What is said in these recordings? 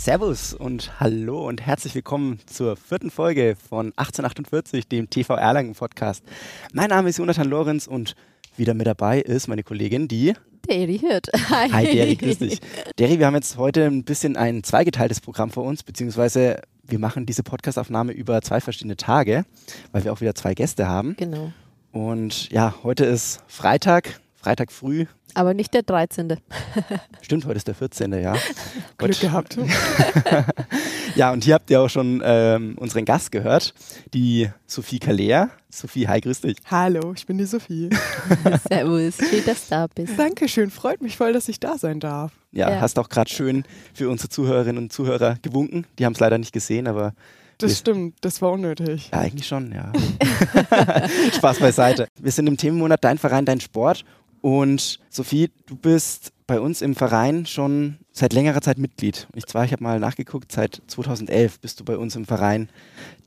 Servus und hallo und herzlich willkommen zur vierten Folge von 1848, dem TV Erlangen Podcast. Mein Name ist Jonathan Lorenz und wieder mit dabei ist meine Kollegin, die Deri Hirt. Hi. Hi Deri, grüß dich. Deri, wir haben jetzt heute ein bisschen ein zweigeteiltes Programm vor uns, beziehungsweise wir machen diese Podcastaufnahme über zwei verschiedene Tage, weil wir auch wieder zwei Gäste haben. Genau. Und ja, heute ist Freitag, Freitag früh. Aber nicht der 13. Stimmt, heute ist der 14. Ja. Glück Gott. gehabt. ja, und hier habt ihr auch schon ähm, unseren Gast gehört, die Sophie Kalea. Sophie, hi, grüß dich. Hallo, ich bin die Sophie. Servus, schön, dass du da bist. Dankeschön, freut mich voll, dass ich da sein darf. Ja, ja. hast auch gerade schön für unsere Zuhörerinnen und Zuhörer gewunken. Die haben es leider nicht gesehen, aber das stimmt, das war unnötig. Ja, eigentlich schon, ja. Spaß beiseite. Wir sind im Themenmonat Dein Verein, Dein Sport und Sophie, du bist bei uns im Verein schon seit längerer Zeit Mitglied. Ich zwar, ich habe mal nachgeguckt, seit 2011 bist du bei uns im Verein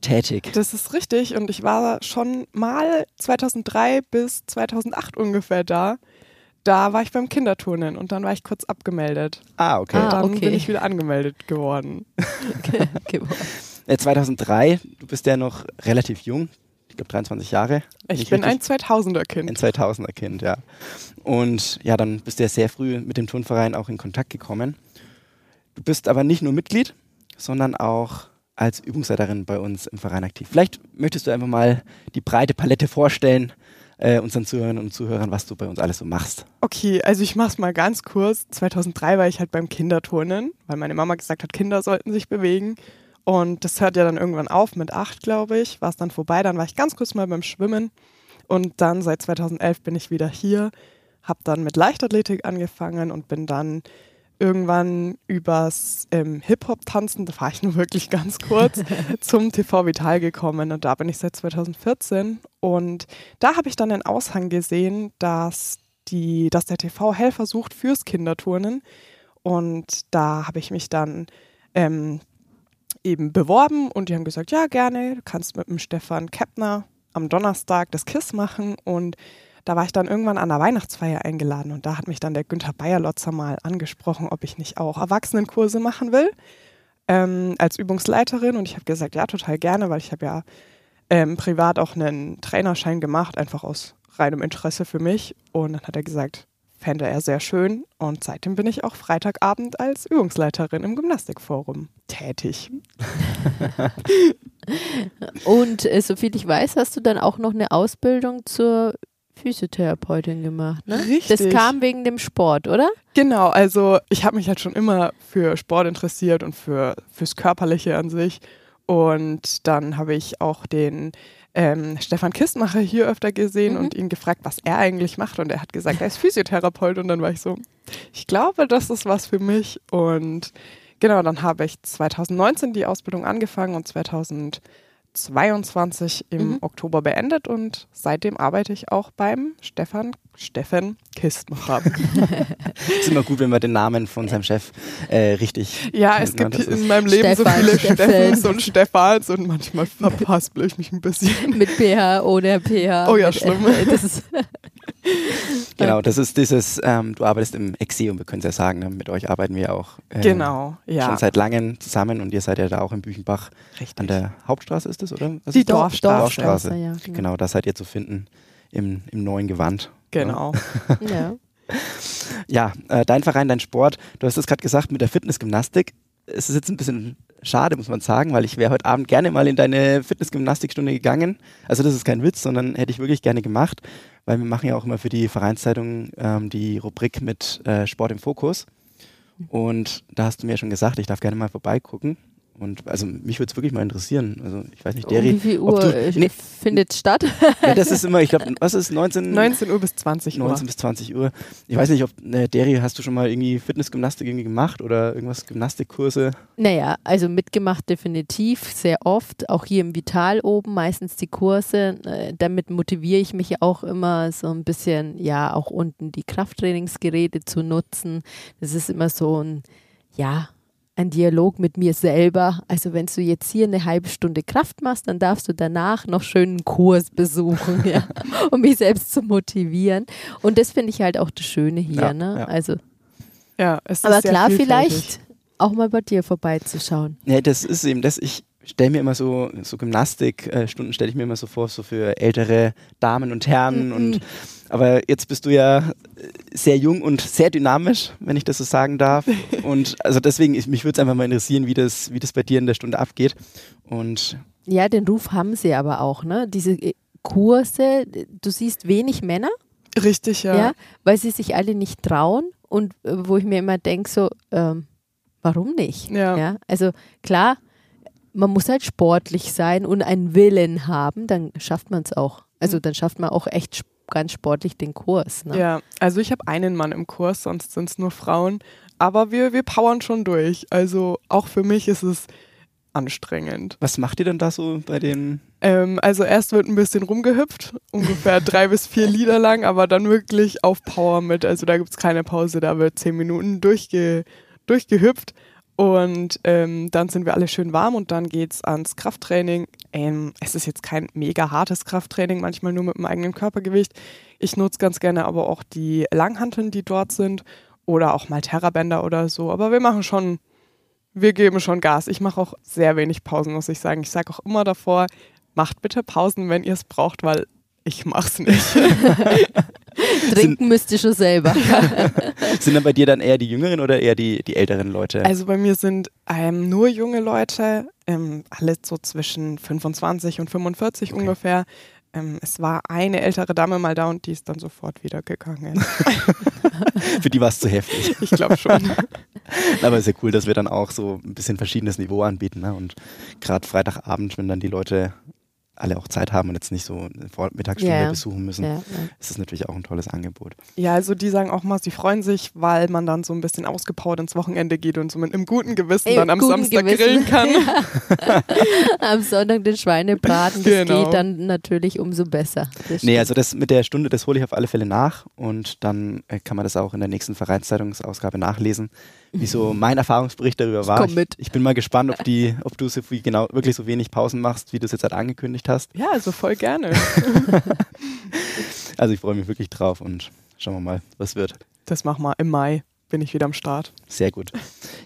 tätig. Das ist richtig und ich war schon mal 2003 bis 2008 ungefähr da. Da war ich beim Kinderturnen und dann war ich kurz abgemeldet. Ah, okay. Und dann okay. bin ich wieder angemeldet geworden. 2003, äh, du bist ja noch relativ jung, ich glaube 23 Jahre. Ich bin ein 2000er Kind. Ein 2000er Kind, ja. Und ja, dann bist du ja sehr früh mit dem Turnverein auch in Kontakt gekommen. Du bist aber nicht nur Mitglied, sondern auch als Übungsleiterin bei uns im Verein aktiv. Vielleicht möchtest du einfach mal die breite Palette vorstellen, äh, unseren Zuhörern und Zuhörern, was du bei uns alles so machst. Okay, also ich mach's mal ganz kurz. 2003 war ich halt beim Kinderturnen, weil meine Mama gesagt hat, Kinder sollten sich bewegen. Und das hört ja dann irgendwann auf mit acht, glaube ich, war es dann vorbei. Dann war ich ganz kurz mal beim Schwimmen. Und dann seit 2011 bin ich wieder hier, habe dann mit Leichtathletik angefangen und bin dann irgendwann übers ähm, Hip-Hop-Tanzen, da war ich nur wirklich ganz kurz, zum TV Vital gekommen. Und da bin ich seit 2014 und da habe ich dann den Aushang gesehen, dass, die, dass der TV Helfer sucht fürs Kinderturnen. Und da habe ich mich dann ähm, eben beworben und die haben gesagt, ja gerne, du kannst mit dem Stefan Keppner am Donnerstag das KISS machen. Und da war ich dann irgendwann an der Weihnachtsfeier eingeladen und da hat mich dann der Günther Bayerlotzer mal angesprochen, ob ich nicht auch Erwachsenenkurse machen will ähm, als Übungsleiterin. Und ich habe gesagt, ja total gerne, weil ich habe ja ähm, privat auch einen Trainerschein gemacht, einfach aus reinem Interesse für mich. Und dann hat er gesagt, fände er sehr schön. Und seitdem bin ich auch Freitagabend als Übungsleiterin im Gymnastikforum tätig. Und äh, soviel ich weiß, hast du dann auch noch eine Ausbildung zur Physiotherapeutin gemacht, ne? Richtig. Das kam wegen dem Sport, oder? Genau, also ich habe mich halt schon immer für Sport interessiert und für fürs Körperliche an sich. Und dann habe ich auch den ähm, Stefan Kistmacher hier öfter gesehen mhm. und ihn gefragt, was er eigentlich macht. Und er hat gesagt, er ist Physiotherapeut. Und dann war ich so, ich glaube, das ist was für mich. Und genau, dann habe ich 2019 die Ausbildung angefangen und 2020 22 im mhm. Oktober beendet und seitdem arbeite ich auch beim Stefan Steffen Kistenrapp. ist immer gut, wenn man den Namen von seinem Chef äh, richtig. Ja, es gibt in meinem Leben Stefan, so viele Steffen. Steffens und Stefans und manchmal verpaspel ich mich ein bisschen. Mit PH oder PH. Oh ja, schlimm. das genau, das ist dieses, ähm, du arbeitest im Exeum, wir können es ja sagen, ne? mit euch arbeiten wir auch äh, genau, ja. schon seit langem zusammen und ihr seid ja da auch in Büchenbach Richtig. an der Hauptstraße ist es, oder? Was Die Dorfstraße. Dorfstraße. Ja, genau. genau, da seid ihr zu finden im, im neuen Gewand. Genau. ja. ja, äh, dein Verein, dein Sport, du hast es gerade gesagt mit der Fitnessgymnastik. Es ist jetzt ein bisschen schade, muss man sagen, weil ich wäre heute Abend gerne mal in deine Fitnessgymnastikstunde gegangen. Also das ist kein Witz, sondern hätte ich wirklich gerne gemacht weil wir machen ja auch immer für die Vereinszeitung ähm, die Rubrik mit äh, Sport im Fokus. Und da hast du mir schon gesagt, ich darf gerne mal vorbeigucken. Und also mich würde es wirklich mal interessieren. Also ich weiß nicht, Deri. Um wie viel Uhr du, nee, findet statt? Ja, das ist immer, ich glaube, was ist 19? 19 Uhr bis 20 Uhr. 19 bis 20 Uhr. Ich weiß nicht, ob ne, Deri, hast du schon mal irgendwie Fitnessgymnastik irgendwie gemacht oder irgendwas Gymnastikkurse? Naja, also mitgemacht definitiv, sehr oft. Auch hier im Vital oben meistens die Kurse. Äh, damit motiviere ich mich auch immer so ein bisschen, ja, auch unten die Krafttrainingsgeräte zu nutzen. Das ist immer so ein, ja, ein Dialog mit mir selber. Also wenn du jetzt hier eine halbe Stunde Kraft machst, dann darfst du danach noch schön einen Kurs besuchen, ja, um mich selbst zu motivieren. Und das finde ich halt auch das Schöne hier. Ja, ne? Ja. Also, ja, es ist aber sehr klar, vielleicht auch mal bei dir vorbeizuschauen. Ja, das ist eben das. Ich stelle mir immer so, so Gymnastikstunden stelle ich mir immer so vor, so für ältere Damen und Herren. Mhm. Und aber jetzt bist du ja sehr jung und sehr dynamisch, wenn ich das so sagen darf. Und also deswegen, ich, mich würde es einfach mal interessieren, wie das, wie das bei dir in der Stunde abgeht. Und Ja, den Ruf haben sie aber auch, ne? Diese äh, Kurse, du siehst wenig Männer, Richtig, ja, ja. weil sie sich alle nicht trauen und äh, wo ich mir immer denke, so, ähm, warum nicht? Ja. Also klar, man muss halt sportlich sein und einen Willen haben, dann schafft man es auch. Also dann schafft man auch echt ganz sportlich den Kurs. Ne? Ja, also ich habe einen Mann im Kurs, sonst sind es nur Frauen. Aber wir, wir powern schon durch. Also auch für mich ist es anstrengend. was macht ihr denn da so bei den Ähm, also erst wird ein bisschen rumgehüpft, ungefähr drei bis vier Lieder lang, aber dann wirklich auf Power mit. Also da gibt es keine Pause, da wird zehn Minuten durchge durchgehüpft. Und ähm, dann sind wir alle schön warm und dann geht's ans Krafttraining. Ähm, es ist jetzt kein mega hartes Krafttraining, manchmal nur mit dem eigenen Körpergewicht. Ich nutze ganz gerne aber auch die Langhanteln, die dort sind oder auch mal Terrabänder oder so. Aber wir machen schon, wir geben schon Gas. Ich mache auch sehr wenig Pausen, muss ich sagen. Ich sage auch immer davor, macht bitte Pausen, wenn ihr es braucht, weil ich mach's nicht. Trinken müsst ihr schon selber. sind dann bei dir dann eher die jüngeren oder eher die, die älteren Leute? Also bei mir sind ähm, nur junge Leute, ähm, alle so zwischen 25 und 45 Okay. ungefähr. Ähm, es war eine ältere Dame mal da und die ist dann sofort wieder gegangen. Für die war es zu heftig. Ich glaube schon. Aber ist ja cool, dass wir dann auch so ein bisschen verschiedenes Niveau anbieten. Ne? Und gerade Freitagabend, wenn dann die Leute alle auch Zeit haben und jetzt nicht so eine Vormittagsstunde Ja, ja. besuchen müssen, ja, ja. ist das natürlich auch ein tolles Angebot. Ja, also die sagen auch mal, sie freuen sich, weil man dann so ein bisschen ausgepowert ins Wochenende geht und so mit einem guten Gewissen Ey, dann am Samstag Gewissen. grillen kann. Am Sonntag den Schweinebraten, das Genau. geht dann natürlich umso besser. Nee, also das mit der Stunde, das hole ich auf alle Fälle nach und dann äh, kann man das auch in der nächsten Vereinszeitungsausgabe nachlesen, wie so mein Erfahrungsbericht darüber war. komm Ich, mit. ich bin mal gespannt, ob die, ob du so viel genau wirklich so wenig Pausen machst, wie du es jetzt halt angekündigt hast. Ja, also voll gerne. Also ich freue mich wirklich drauf und schauen wir mal, was wird. Das machen wir im Mai, bin ich wieder am Start. Sehr gut.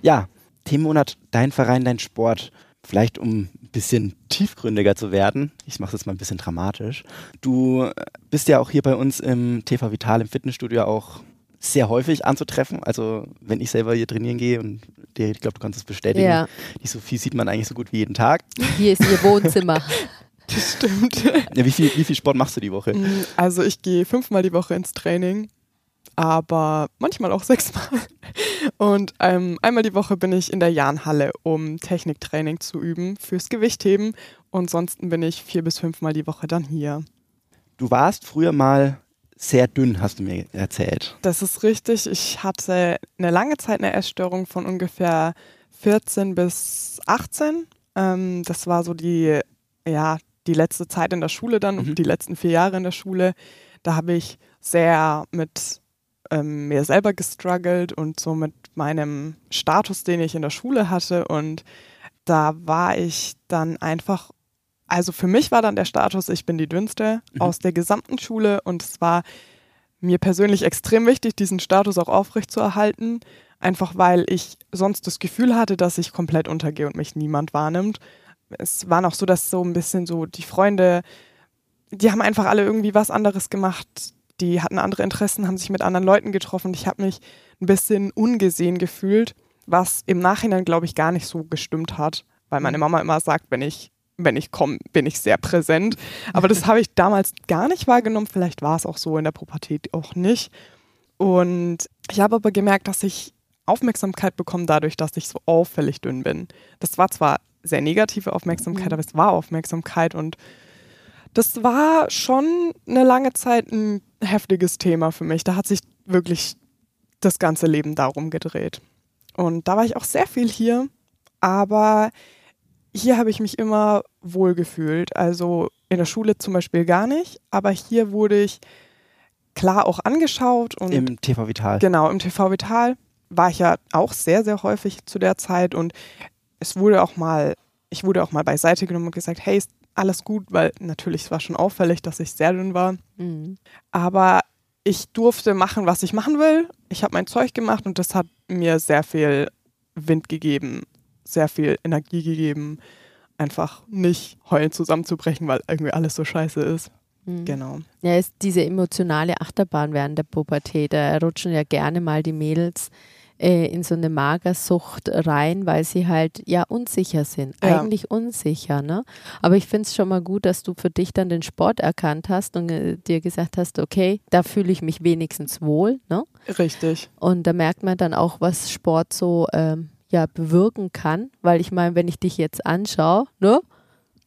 Ja, Themenmonat Dein Verein, dein Sport. Vielleicht um ein bisschen tiefgründiger zu werden. Ich mache das mal ein bisschen dramatisch. Du bist ja auch hier bei uns im TV Vital im Fitnessstudio auch sehr häufig anzutreffen. Also wenn ich selber hier trainieren gehe und dir, ich glaube, du kannst es bestätigen, Ja, die Sophie sieht man eigentlich so gut wie jeden Tag. hier ist ihr Wohnzimmer. Das stimmt. Ja, wie, viel, wie viel Sport machst du die Woche? Mm, Also ich gehe fünfmal die Woche ins Training, aber manchmal auch sechsmal. Und ähm, einmal die Woche bin ich in der Jahnhalle, um Techniktraining zu üben fürs Gewichtheben. Und sonst bin ich vier bis fünfmal die Woche dann hier. Du warst früher mal sehr dünn, hast du mir erzählt. Das ist richtig. Ich hatte eine lange Zeit eine Essstörung von ungefähr 14 bis 18. Ähm, das war so die, ja, die letzte Zeit in der Schule dann, Mhm. die letzten vier Jahre in der Schule. Da habe ich sehr mit ähm, mir selber gestruggelt und so mit meinem Status, den ich in der Schule hatte. Und da war ich dann einfach, also für mich war dann der Status, ich bin die dünnste Mhm. aus der gesamten Schule und es war mir persönlich extrem wichtig, diesen Status auch aufrechtzuerhalten. Einfach weil ich sonst das Gefühl hatte, dass ich komplett untergehe und mich niemand wahrnimmt. Es war noch so, dass so ein bisschen so die Freunde, die haben einfach alle irgendwie was anderes gemacht. Die hatten andere Interessen, haben sich mit anderen Leuten getroffen. Ich habe mich ein bisschen ungesehen gefühlt, was im Nachhinein, glaube ich, gar nicht so gestimmt hat. Weil meine Mama immer sagt, wenn ich, wenn ich komme, bin ich sehr präsent. Aber das habe ich damals gar nicht wahrgenommen. Vielleicht war es auch so in der Pubertät auch nicht. Und ich habe aber gemerkt, dass ich Aufmerksamkeit bekomme dadurch, dass ich so auffällig dünn bin. Das war zwar sehr negative Aufmerksamkeit, Mhm. aber es war Aufmerksamkeit und das war schon eine lange Zeit ein heftiges Thema für mich. Da hat sich wirklich das ganze Leben darum gedreht. Und da war ich auch sehr viel hier, aber hier habe ich mich immer wohl gefühlt. Also in der Schule zum Beispiel gar nicht, aber hier wurde ich klar auch angeschaut und Im TV Vital. Genau, im TV Vital war ich ja auch sehr, sehr häufig zu der Zeit und es wurde auch mal, ich wurde auch mal beiseite genommen und gesagt, hey, ist alles gut, weil natürlich es war schon auffällig, dass ich sehr dünn war. Mhm. Aber ich durfte machen, was ich machen will. Ich habe mein Zeug gemacht und das hat mir sehr viel Wind gegeben, sehr viel Energie gegeben, einfach nicht heulen zusammenzubrechen, weil irgendwie alles so scheiße ist. Mhm. Genau. Ja, ist diese emotionale Achterbahn während der Pubertät. Da rutschen ja gerne mal die Mädels äh, in so eine Magersucht rein, weil sie halt ja unsicher sind. Ja. Eigentlich unsicher, ne? Aber ich finde es schon mal gut, dass du für dich dann den Sport erkannt hast und äh, dir gesagt hast, okay, da fühle ich mich wenigstens wohl, ne? Richtig. Und da merkt man dann auch, was Sport so ähm, ja, bewirken kann. Weil ich meine, wenn ich dich jetzt anschaue, ne?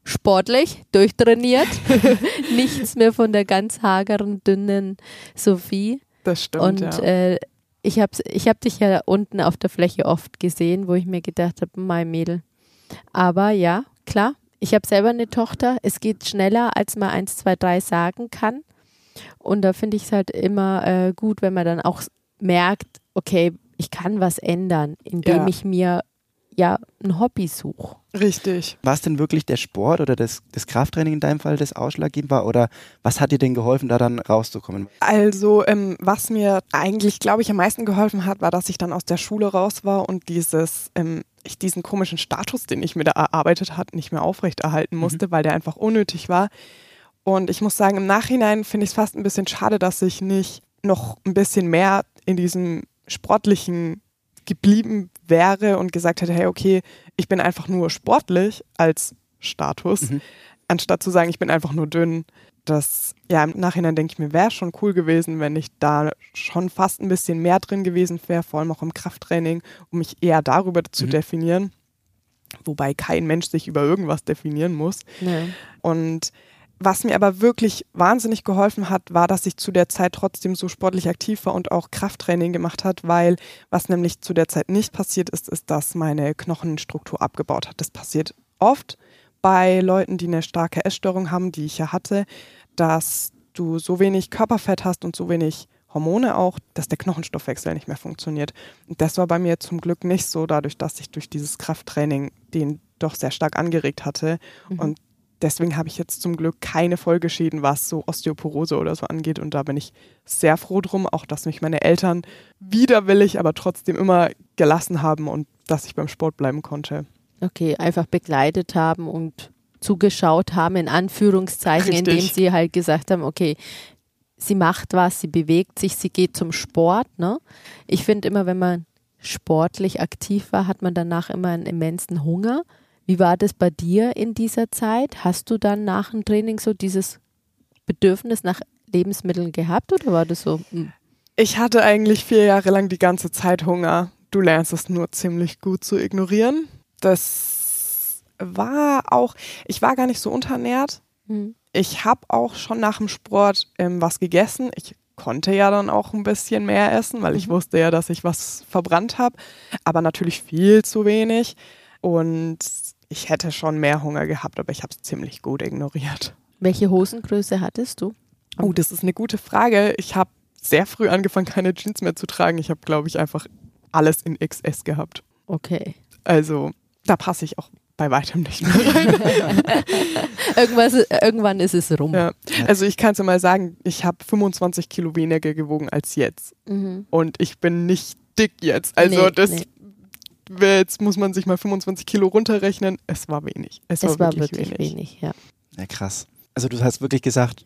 Sportlich, durchtrainiert, nichts mehr von der ganz hageren, dünnen Sophie. Das stimmt. Und ja. äh, ich habe ich hab dich ja unten auf der Fläche oft gesehen, wo ich mir gedacht habe, mein Mädel. Aber ja, klar, ich habe selber eine Tochter. Es geht schneller, als man eins, zwei, drei sagen kann. Und da finde ich es halt immer äh, gut, wenn man dann auch merkt, okay, ich kann was ändern, indem Ja. ich mir ja ein Hobby suche. Richtig. War es denn wirklich der Sport oder das, das Krafttraining in deinem Fall, das ausschlaggebend war? Oder was hat dir denn geholfen, da dann rauszukommen? Also, ähm, was mir eigentlich, glaube ich, am meisten geholfen hat, war, dass ich dann aus der Schule raus war und dieses, ähm, ich diesen komischen Status, den ich mir da erarbeitet hat, nicht mehr aufrechterhalten musste, weil der einfach unnötig war. Und ich muss sagen, im Nachhinein finde ich es fast ein bisschen schade, dass ich nicht noch ein bisschen mehr in diesem sportlichen geblieben wäre und gesagt hätte, hey, okay, ich bin einfach nur sportlich als Status, Mhm. anstatt zu sagen, ich bin einfach nur dünn. Das, ja, im Nachhinein denke ich mir, wäre schon cool gewesen, wenn ich da schon fast ein bisschen mehr drin gewesen wäre, vor allem auch im Krafttraining, um mich eher darüber zu Mhm. definieren. Wobei kein Mensch sich über irgendwas definieren muss. Ne? Und was mir aber wirklich wahnsinnig geholfen hat, war, dass ich zu der Zeit trotzdem so sportlich aktiv war und auch Krafttraining gemacht hat, weil was nämlich zu der Zeit nicht passiert ist, ist, dass meine Knochenstruktur abgebaut hat. Das passiert oft bei Leuten, die eine starke Essstörung haben, die ich ja hatte, dass du so wenig Körperfett hast und so wenig Hormone auch, dass der Knochenstoffwechsel nicht mehr funktioniert. Und das war bei mir zum Glück nicht so, dadurch, dass ich durch dieses Krafttraining den doch sehr stark angeregt hatte. Mhm. Und deswegen habe ich jetzt zum Glück keine Folgeschäden, was so Osteoporose oder so angeht. Und da bin ich sehr froh drum, auch dass mich meine Eltern widerwillig, aber trotzdem immer gelassen haben und dass ich beim Sport bleiben konnte. Okay, einfach begleitet haben und zugeschaut haben, in Anführungszeichen, Richtig. indem sie halt gesagt haben, okay, sie macht was, sie bewegt sich, sie geht zum Sport. Ne? Ich finde immer, wenn man sportlich aktiv war, hat man danach immer einen immensen Hunger. Wie war das bei dir in dieser Zeit? Hast du dann nach dem Training so dieses Bedürfnis nach Lebensmitteln gehabt oder war das so? hm, Ich hatte eigentlich vier Jahre lang die ganze Zeit Hunger. Du lernst es nur ziemlich gut zu ignorieren. Das war auch, ich war gar nicht so unterernährt. hm, Ich habe auch schon nach dem Sport ähm, was gegessen. Ich konnte ja dann auch ein bisschen mehr essen, weil ich Mhm. wusste ja, dass ich was verbrannt habe. Aber natürlich viel zu wenig. Und ich hätte schon mehr Hunger gehabt, aber ich habe es ziemlich gut ignoriert. Welche Hosengröße hattest du? Oh, das ist eine gute Frage. Ich habe sehr früh angefangen, keine Jeans mehr zu tragen. Ich habe, glaube ich, einfach alles in XS gehabt. Okay. Also da passe ich auch bei weitem nicht mehr rein. Irgendwas, irgendwann ist es rum. ja. Also ich kann es ja mal sagen, ich habe 25 Kilo weniger gewogen als jetzt. Mhm. Und ich bin nicht dick jetzt. Also Nee, das nee. Jetzt muss man sich mal 25 Kilo runterrechnen. Es war wenig. Es, Es war, wirklich, wenig. wenig, ja. Ja, krass. Also du hast wirklich gesagt,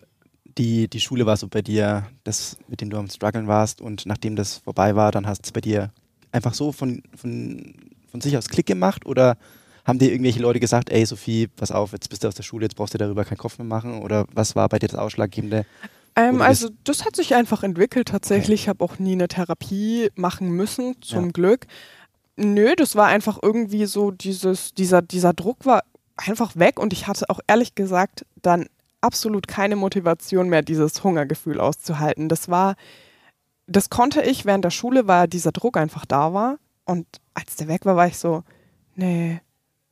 die, die Schule war so bei dir, das, mit dem du am Struggeln warst und nachdem das vorbei war, dann hast du es bei dir einfach so von, von, von sich aus Klick gemacht oder haben dir irgendwelche Leute gesagt, ey Sophie, pass auf, jetzt bist du aus der Schule, jetzt brauchst du darüber keinen Kopf mehr machen oder was war bei dir das Ausschlaggebende? Ähm, also das hat sich einfach entwickelt tatsächlich. Ich habe auch nie eine Therapie machen müssen, zum Ja. Glück. Nö, das war einfach irgendwie so dieses, dieser, dieser Druck war einfach weg und ich hatte auch ehrlich gesagt dann absolut keine Motivation mehr, dieses Hungergefühl auszuhalten. Das war, das konnte ich während der Schule, weil dieser Druck einfach da war. Und als der weg war, war ich so, nee,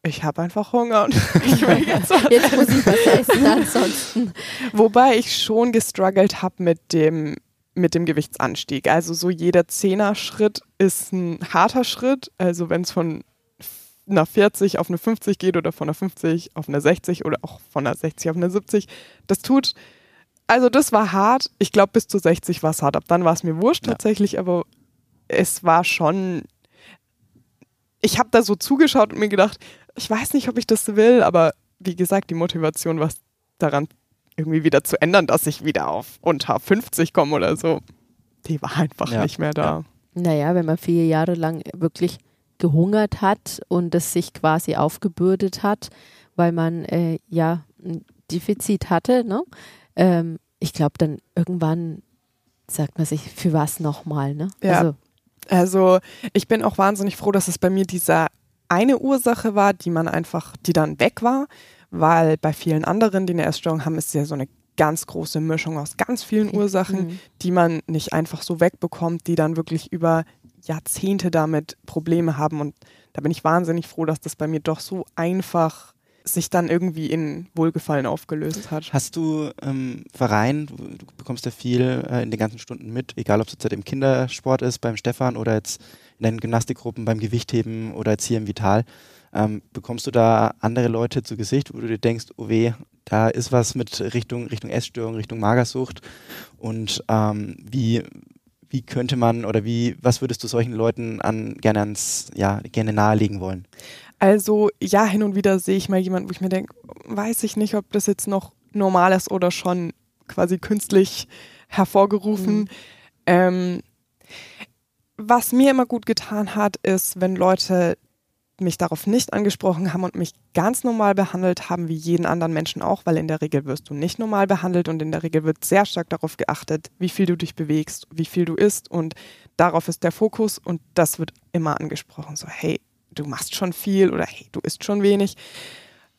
ich habe einfach Hunger und ich will jetzt was Jetzt muss ich was essen, ansonsten. Wobei ich schon gestruggelt habe mit dem, mit dem Gewichtsanstieg. Also so jeder Zehner-Schritt ist ein harter Schritt. Also wenn es von einer 40 auf eine 50 geht oder von einer 50 auf eine 60 oder auch von einer 60 auf eine 70, das tut, also das war hart. Ich glaube bis zu 60 war es hart. Ab dann war es mir wurscht Ja. tatsächlich, aber es war schon, ich habe da so zugeschaut und mir gedacht, ich weiß nicht, ob ich das will, aber wie gesagt, die Motivation, was daran irgendwie wieder zu ändern, dass ich wieder auf unter 50 komme oder so, die war einfach ja. nicht mehr da. Naja, wenn man vier Jahre lang wirklich gehungert hat und es sich quasi aufgebürdet hat, weil man äh, ja ein Defizit hatte, ne? Ähm, ich glaube, dann irgendwann sagt man sich, für was nochmal, ne? Ja. Also, also ich bin auch wahnsinnig froh, dass es bei mir dieser eine Ursache war, die man einfach, die dann weg war, weil bei vielen anderen, die eine Essstörung haben, ist ja so eine ganz große Mischung aus ganz vielen Ursachen, mhm. die man nicht einfach so wegbekommt, die dann wirklich über Jahrzehnte damit Probleme haben. Und da bin ich wahnsinnig froh, dass das bei mir doch so einfach sich dann irgendwie in Wohlgefallen aufgelöst hat. Hast du ähm, Verein, du, bekommst ja viel äh, in den ganzen Stunden mit, egal ob es jetzt im Kindersport ist, beim Stefan oder jetzt in deinen Gymnastikgruppen, beim Gewichtheben oder jetzt hier im Vital, ähm, bekommst du da andere Leute zu Gesicht, wo du dir denkst, oh weh, da ist was mit Richtung, Richtung Essstörung, Richtung Magersucht und ähm, wie, wie könnte man oder wie, was würdest du solchen Leuten an, gerne ans, ja, gerne nahelegen wollen? Also ja, hin und wieder sehe ich mal jemanden, wo ich mir denke, weiß ich nicht, ob das jetzt noch normal ist oder schon quasi künstlich hervorgerufen. Mhm. Ähm, was mir immer gut getan hat, ist, wenn Leute mich darauf nicht angesprochen haben und mich ganz normal behandelt haben, wie jeden anderen Menschen auch, weil in der Regel wirst du nicht normal behandelt und in der Regel wird sehr stark darauf geachtet, wie viel du dich bewegst, wie viel du isst und darauf ist der Fokus und das wird immer angesprochen. So, hey, du machst schon viel oder hey, du isst schon wenig.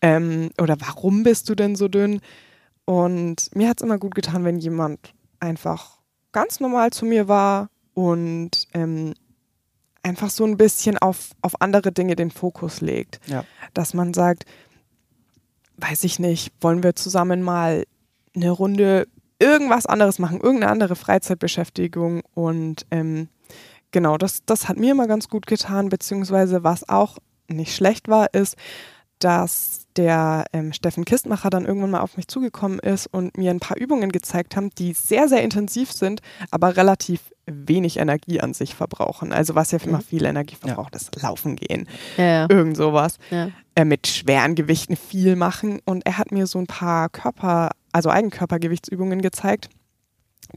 Ähm, oder warum bist du denn so dünn? Und mir hat es immer gut getan, wenn jemand einfach ganz normal zu mir war und ähm, einfach so ein bisschen auf, auf andere Dinge den Fokus legt. Ja. Dass man sagt, weiß ich nicht, wollen wir zusammen mal eine Runde irgendwas anderes machen, irgendeine andere Freizeitbeschäftigung und ähm, genau, das, das hat mir immer ganz gut getan, beziehungsweise was auch nicht schlecht war, ist, dass der ähm, Steffen Kistmacher dann irgendwann mal auf mich zugekommen ist und mir ein paar Übungen gezeigt haben, die sehr, sehr intensiv sind, aber relativ wenig Energie an sich verbrauchen. Also was ja immer mhm. viel Energie verbraucht, ja. ist Laufen gehen, ja, ja. irgend sowas. Äh, mit schweren Gewichten viel machen. Und er hat mir so ein paar Körper, also Eigenkörpergewichtsübungen gezeigt,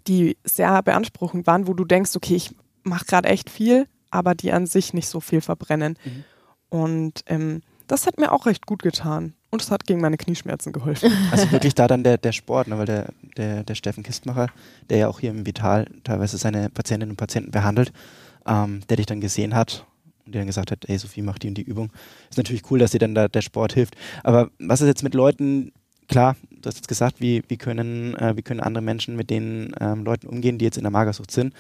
die sehr beanspruchend waren, wo du denkst, okay, ich mache gerade echt viel, aber die an sich nicht so viel verbrennen. Mhm. Und ähm, das hat mir auch recht gut getan. Und es hat gegen meine Knieschmerzen geholfen. Also wirklich da dann der, der Sport, ne? weil der, der, der Steffen Kistmacher, der ja auch hier im Vital teilweise seine Patientinnen und Patienten behandelt, ähm, der dich dann gesehen hat und dir dann gesagt hat, ey Sophie, mach die und die Übung. Ist natürlich cool, dass dir dann da der Sport hilft. Aber was ist jetzt mit Leuten, klar, du hast jetzt gesagt, wie, wie, können, äh, wie können andere Menschen mit den ähm, Leuten umgehen, die jetzt in der Magersucht sind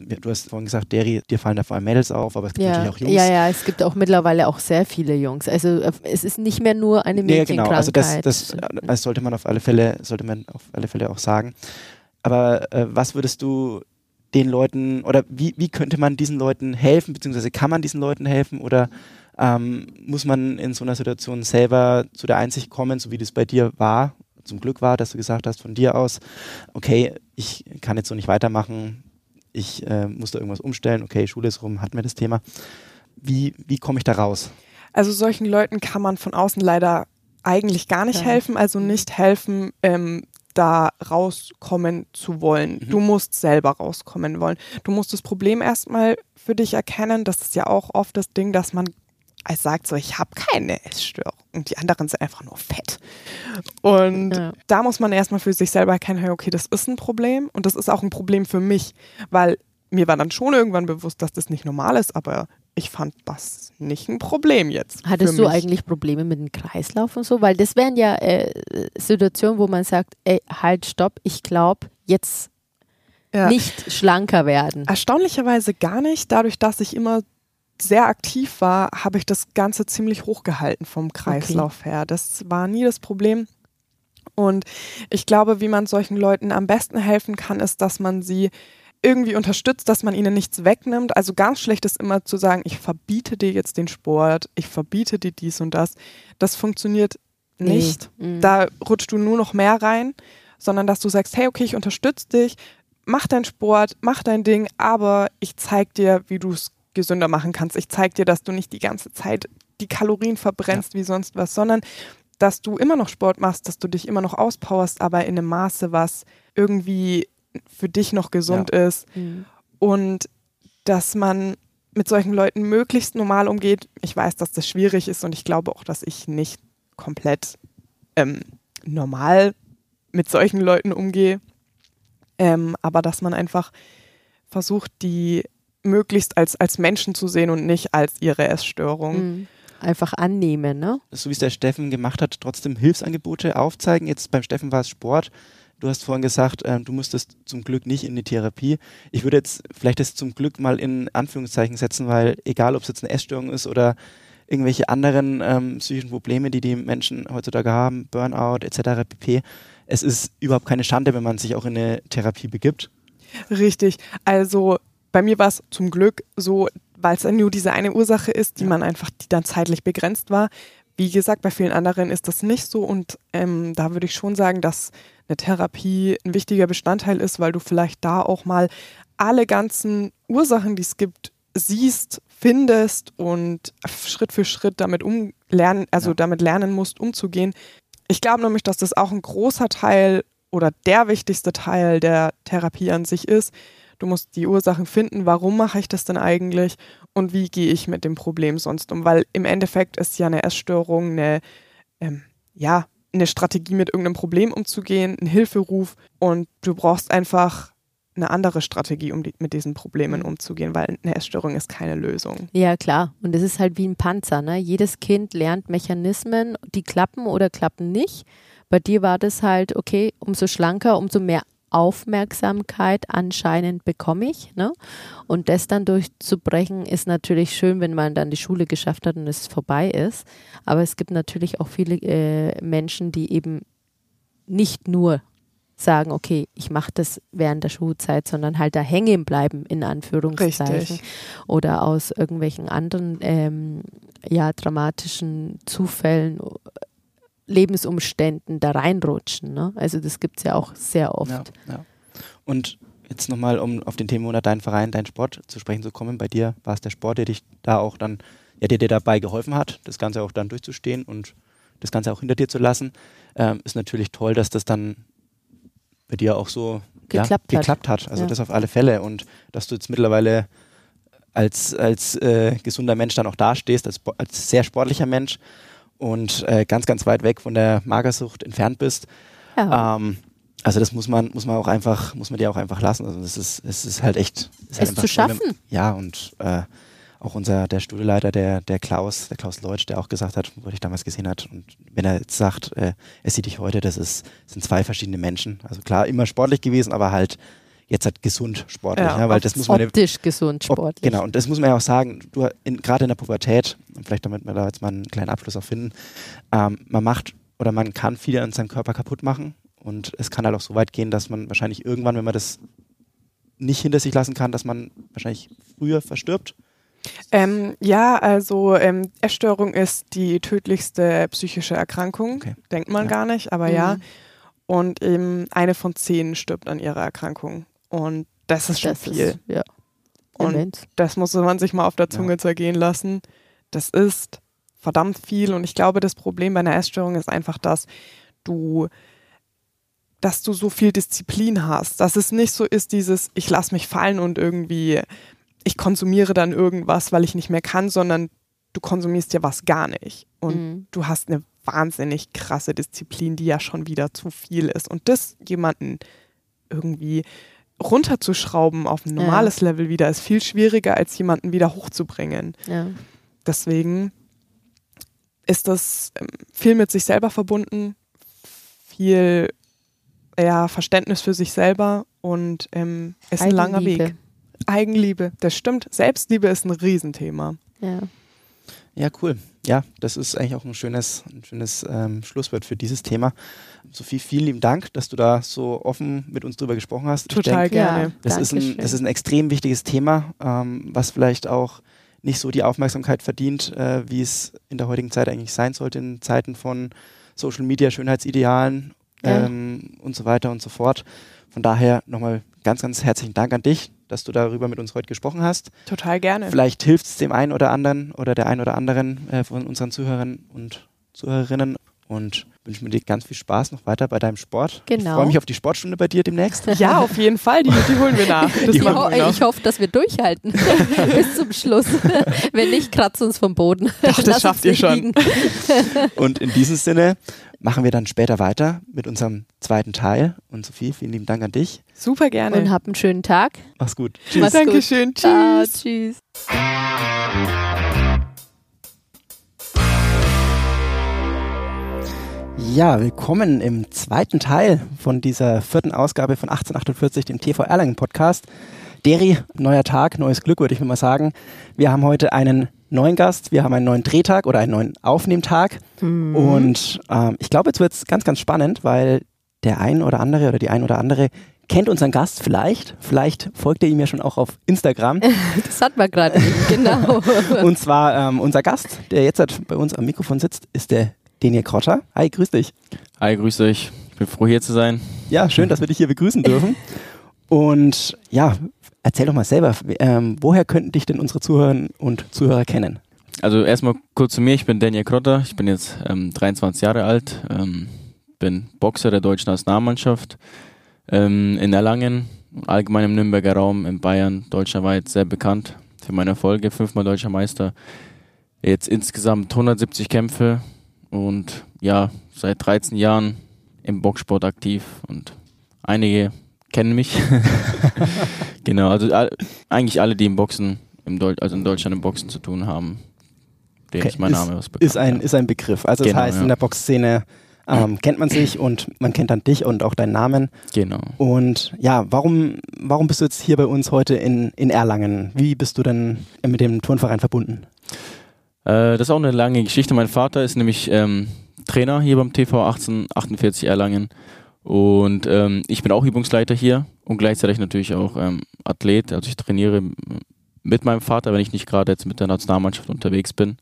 du hast vorhin gesagt, Derry, dir fallen da vor allem Mädels auf, aber es gibt ja. natürlich auch Jungs. Ja, ja, es gibt auch mittlerweile auch sehr viele Jungs. Also äh, es ist nicht mehr nur eine Mädchenkrankheit. Ja, genau, also das, das, das, sollte man auf alle Fälle, sollte man auf alle Fälle auch sagen. Aber äh, was würdest du den Leuten oder wie, wie könnte man diesen Leuten helfen, beziehungsweise kann man diesen Leuten helfen oder ähm, muss man in so einer Situation selber zu der Einsicht kommen, so wie das bei dir war, zum Glück war, dass du gesagt hast von dir aus, okay, ich kann jetzt so nicht weitermachen, ich äh, muss da irgendwas umstellen, okay, Schule ist rum, hatten wir das Thema. Wie, wie komme ich da raus? Also solchen Leuten kann man von außen leider eigentlich gar nicht ja. helfen, also nicht helfen, ähm, da rauskommen zu wollen. Mhm. Du musst selber rauskommen wollen. Du musst das Problem erstmal für dich erkennen. Das ist ja auch oft das Ding, dass man als sagt so, ich habe keine Essstörung. Und die anderen sind einfach nur fett. Und ja. da muss man erstmal für sich selber erkennen, okay, das ist ein Problem und das ist auch ein Problem für mich, weil mir war dann schon irgendwann bewusst, dass das nicht normal ist, aber ich fand das nicht ein Problem jetzt. Hattest du eigentlich Probleme mit dem Kreislauf und so? Weil das wären ja äh, Situationen, wo man sagt, ey, halt, stopp, ich glaube, jetzt ja. nicht schlanker werden. Erstaunlicherweise gar nicht, dadurch, dass ich immer sehr aktiv war, habe ich das Ganze ziemlich hochgehalten vom Kreislauf okay. her. Das war nie das Problem. Und ich glaube, wie man solchen Leuten am besten helfen kann, ist, dass man sie irgendwie unterstützt, dass man ihnen nichts wegnimmt. Also ganz schlecht ist immer zu sagen, ich verbiete dir jetzt den Sport, ich verbiete dir dies und das. Das funktioniert nicht. Nee. Mhm. Da rutscht du nur noch mehr rein, sondern dass du sagst, hey, okay, ich unterstütze dich, mach deinen Sport, mach dein Ding, aber ich zeig dir, wie du es gesünder machen kannst. Ich zeige dir, dass du nicht die ganze Zeit die Kalorien verbrennst ja. wie sonst was, sondern dass du immer noch Sport machst, dass du dich immer noch auspowerst, aber in einem Maße, was irgendwie für dich noch gesund ja. ist. Mhm. Und dass man mit solchen Leuten möglichst normal umgeht. Ich weiß, dass das schwierig ist und ich glaube auch, dass ich nicht komplett ähm, normal mit solchen Leuten umgehe. Ähm, aber dass man einfach versucht, die möglichst als, als Menschen zu sehen und nicht als ihre Essstörung. Mhm. Einfach annehmen, ne? So wie es der Steffen gemacht hat, trotzdem Hilfsangebote aufzeigen. Jetzt beim Steffen war es Sport. Du hast vorhin gesagt, äh, du musstest zum Glück nicht in die Therapie. Ich würde jetzt vielleicht das zum Glück mal in Anführungszeichen setzen, weil egal, ob es jetzt eine Essstörung ist oder irgendwelche anderen ähm, psychischen Probleme, die die Menschen heutzutage haben, Burnout etc. pp. Es ist überhaupt keine Schande, wenn man sich auch in eine Therapie begibt. Richtig. Also bei mir war es zum Glück so, weil es dann nur diese eine Ursache ist, die man einfach, die dann zeitlich begrenzt war. Wie gesagt, bei vielen anderen ist das nicht so und ähm, da würde ich schon sagen, dass eine Therapie ein wichtiger Bestandteil ist, weil du vielleicht da auch mal alle ganzen Ursachen, die es gibt, siehst, findest und Schritt für Schritt damit umlernen, also ja. damit lernen musst, umzugehen. Ich glaube nämlich, dass das auch ein großer Teil oder der wichtigste Teil der Therapie an sich ist. Du musst die Ursachen finden, warum mache ich das denn eigentlich und wie gehe ich mit dem Problem sonst um, weil im Endeffekt ist ja eine Essstörung eine, ähm, ja, eine Strategie mit irgendeinem Problem umzugehen, ein Hilferuf und du brauchst einfach eine andere Strategie, um die, mit diesen Problemen umzugehen, weil eine Essstörung ist keine Lösung. Ja, klar. Und es ist halt wie ein Panzer. Ne? Jedes Kind lernt Mechanismen, die klappen oder klappen nicht. Bei dir war das halt, okay, umso schlanker, umso mehr Aufmerksamkeit anscheinend bekomme ich. Ne? Und das dann durchzubrechen, ist natürlich schön, wenn man dann die Schule geschafft hat und es vorbei ist. Aber es gibt natürlich auch viele äh, Menschen, die eben nicht nur sagen, okay, ich mache das während der Schulzeit, sondern halt da hängen bleiben, in Anführungszeichen. Richtig. Oder aus irgendwelchen anderen ähm, ja, dramatischen Zufällen, Lebensumständen da reinrutschen. Ne? Also das gibt es ja auch sehr oft. Ja, ja. Und jetzt nochmal, um auf den Thema oder deinen Verein, deinen Sport zu sprechen zu kommen, bei dir war es der Sport, der dich da auch dann, ja, der dir dabei geholfen hat, das Ganze auch dann durchzustehen und das Ganze auch hinter dir zu lassen. Ähm, ist natürlich toll, dass das dann bei dir auch so geklappt, ja, geklappt hat. Also ja. das auf alle Fälle. Und dass du jetzt mittlerweile als, als äh, gesunder Mensch dann auch dastehst, als, als sehr sportlicher Mensch und äh, ganz, ganz weit weg von der Magersucht entfernt bist. Ja. Ähm, also das muss man, muss man auch einfach, muss man dir auch einfach lassen. Also das ist, es ist halt echt. Ist halt es zu schaffen. ja, und äh, auch unser der Studieleiter, der, der Klaus, der Klaus Leutsch, der auch gesagt hat, wo ich damals gesehen hat, und wenn er jetzt sagt, äh, er sieht dich heute, das ist, sind zwei verschiedene Menschen. Also klar, immer sportlich gewesen, aber halt jetzt halt gesund sportlich. Ja, ja weil das muss man optisch gesund sportlich. Ob, genau, und das muss man ja auch sagen, du gerade in der Pubertät, und vielleicht damit wir da jetzt mal einen kleinen Abschluss auch finden, ähm, man macht oder man kann viel an seinem Körper kaputt machen und es kann halt auch so weit gehen, dass man wahrscheinlich irgendwann, wenn man das nicht hinter sich lassen kann, dass man wahrscheinlich früher verstirbt ähm, ja, also ähm, Essstörung ist die tödlichste psychische Erkrankung. Okay. Denkt man ja. gar nicht, aber mhm. ja. Und eben eine von zehn stirbt an ihrer Erkrankung. Und das ist schon das viel. Ist, ja. Und das muss man sich mal auf der Zunge ja. zergehen lassen. Das ist verdammt viel. Und ich glaube, das Problem bei einer Essstörung ist einfach, dass du dass du so viel Disziplin hast, dass es nicht so ist, dieses ich lasse mich fallen und irgendwie ich konsumiere dann irgendwas, weil ich nicht mehr kann, sondern du konsumierst ja was gar nicht. Und mhm. du hast eine wahnsinnig krasse Disziplin, die ja schon wieder zu viel ist. Und das jemanden irgendwie runterzuschrauben auf ein normales ja. Level wieder, ist viel schwieriger, als jemanden wieder hochzubringen. Ja. Deswegen ist das ähm, viel mit sich selber verbunden, viel ja, Verständnis für sich selber und ähm, ist ein langer Weg. Eigenliebe, das stimmt. Selbstliebe ist ein Riesenthema. Ja. Ja, cool. Ja, das ist eigentlich auch ein schönes, ein schönes ähm, Schlusswort für dieses Thema. Sophie, vielen lieben Dank, dass du da so offen mit uns drüber gesprochen hast. Total denk, gerne. Das ist, ein, das ist ein extrem wichtiges Thema, ähm, was vielleicht auch nicht so die Aufmerksamkeit verdient, äh, wie es in der heutigen Zeit eigentlich sein sollte, in Zeiten von Social Media, Schönheitsidealen ähm, ja. und so weiter und so fort. Von daher nochmal ganz, ganz herzlichen Dank an dich, dass du darüber mit uns heute gesprochen hast. Total gerne. Vielleicht hilft es dem einen oder anderen oder der einen oder anderen äh, von unseren Zuhörern und Zuhörerinnen und wünsche mir dir ganz viel Spaß noch weiter bei deinem Sport. Ich Genau. freue mich auf die Sportstunde bei dir demnächst. Ja, auf jeden Fall. Die, die holen wir nach. Das Ich, machen ho wir noch. ich hoffe, dass wir durchhalten bis zum Schluss. Wenn nicht, kratzt uns vom Boden. Doch, das Lass schafft ihr schon. liegen. Und in diesem Sinne machen wir dann später weiter mit unserem zweiten Teil. Und Sophie, vielen lieben Dank an dich. Super gerne. Und habt einen schönen Tag. Mach's gut. Mach's gut. Dankeschön. Ciao, Tschüss. tschüss. Ja, willkommen im zweiten Teil von dieser vierten Ausgabe von 1848, dem TV Erlangen Podcast. Deri, neuer Tag, neues Glück, würde ich mal sagen. Wir haben heute einen neuen Gast, wir haben einen neuen Drehtag oder einen neuen Aufnehmtag. Und ähm, ich glaube, jetzt wird es ganz, ganz spannend, weil der ein oder andere oder die ein oder andere kennt unseren Gast vielleicht. Vielleicht folgt ihr ihm ja schon auch auf Instagram. Das hat man gerade. Genau. Und zwar ähm, unser Gast, der jetzt halt bei uns am Mikrofon sitzt, ist der Daniel Krotter. Hi, grüß dich. Hi, grüß euch. Ich bin froh hier zu sein. Ja, schön, dass wir dich hier begrüßen dürfen. Und ja, erzähl doch mal selber, ähm, woher könnten dich denn unsere Zuhörer und Zuhörer kennen? Also erstmal kurz zu mir. Ich bin Daniel Krotter. Ich bin jetzt ähm, 23 Jahre alt. Ähm, bin Boxer der deutschen Nationalmannschaft. Ähm, in Erlangen, allgemein im Nürnberger Raum, in Bayern, deutschlandweit sehr bekannt für meine Erfolge. Fünfmal deutscher Meister. Jetzt insgesamt 170 Kämpfe und ja, seit 13 Jahren im Boxsport aktiv und einige kennen mich. genau, also eigentlich alle, die im Boxen, im Deu also in Deutschland im Boxen zu tun haben, denen Okay, ist mein Name was bekannt. Ist ein, ist ein Begriff. Also das Genau, heißt, ja. in der Boxszene ähm, kennt man sich und man kennt dann dich und auch deinen Namen. Genau. Und ja, warum, warum bist du jetzt hier bei uns heute in, in Erlangen? Wie bist du denn mit dem Turnverein verbunden? Äh, das ist auch eine lange Geschichte. Mein Vater ist nämlich ähm, Trainer hier beim TV 1848 Erlangen. Und ähm, ich bin auch Übungsleiter hier und gleichzeitig natürlich auch ähm, Athlet. Also ich trainiere mit meinem Vater, wenn ich nicht gerade jetzt mit der Nationalmannschaft unterwegs bin.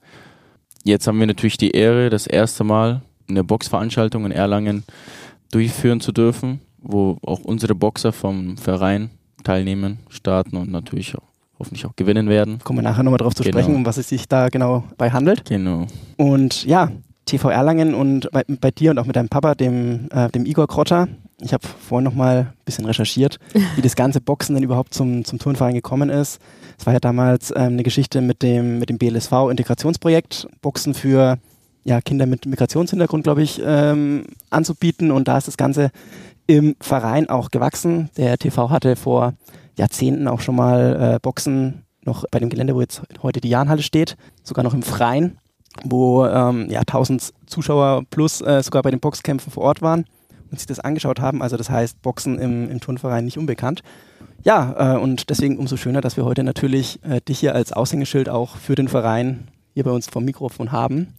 Jetzt haben wir natürlich die Ehre, das erste Mal eine Boxveranstaltung in Erlangen durchführen zu dürfen, wo auch unsere Boxer vom Verein teilnehmen, starten und natürlich auch, hoffentlich auch gewinnen werden. Kommen wir nachher nochmal drauf zu Genau. sprechen, um was es sich da genau bei handelt. Genau. Und ja, TV Erlangen und bei, bei dir und auch mit deinem Papa, dem, äh, dem Igor Krotter. Ich habe vorhin noch mal ein bisschen recherchiert, wie das ganze Boxen denn überhaupt zum, zum Turnverein gekommen ist. Es war ja damals ähm, eine Geschichte mit dem, mit dem BLSV-Integrationsprojekt, Boxen für ja, Kinder mit Migrationshintergrund, glaube ich, ähm, anzubieten. Und da ist das Ganze im Verein auch gewachsen. Der TV hatte vor Jahrzehnten auch schon mal äh, Boxen noch bei dem Gelände, wo jetzt heute die Jahnhalle steht, sogar noch im Freien wo ähm, ja, 1000 Zuschauer plus äh, sogar bei den Boxkämpfen vor Ort waren und sich das angeschaut haben. Also das heißt, Boxen im, im Turnverein nicht unbekannt. Ja, äh, und deswegen umso schöner, dass wir heute natürlich äh, dich hier als Aushängeschild auch für den Verein hier bei uns vom Mikrofon haben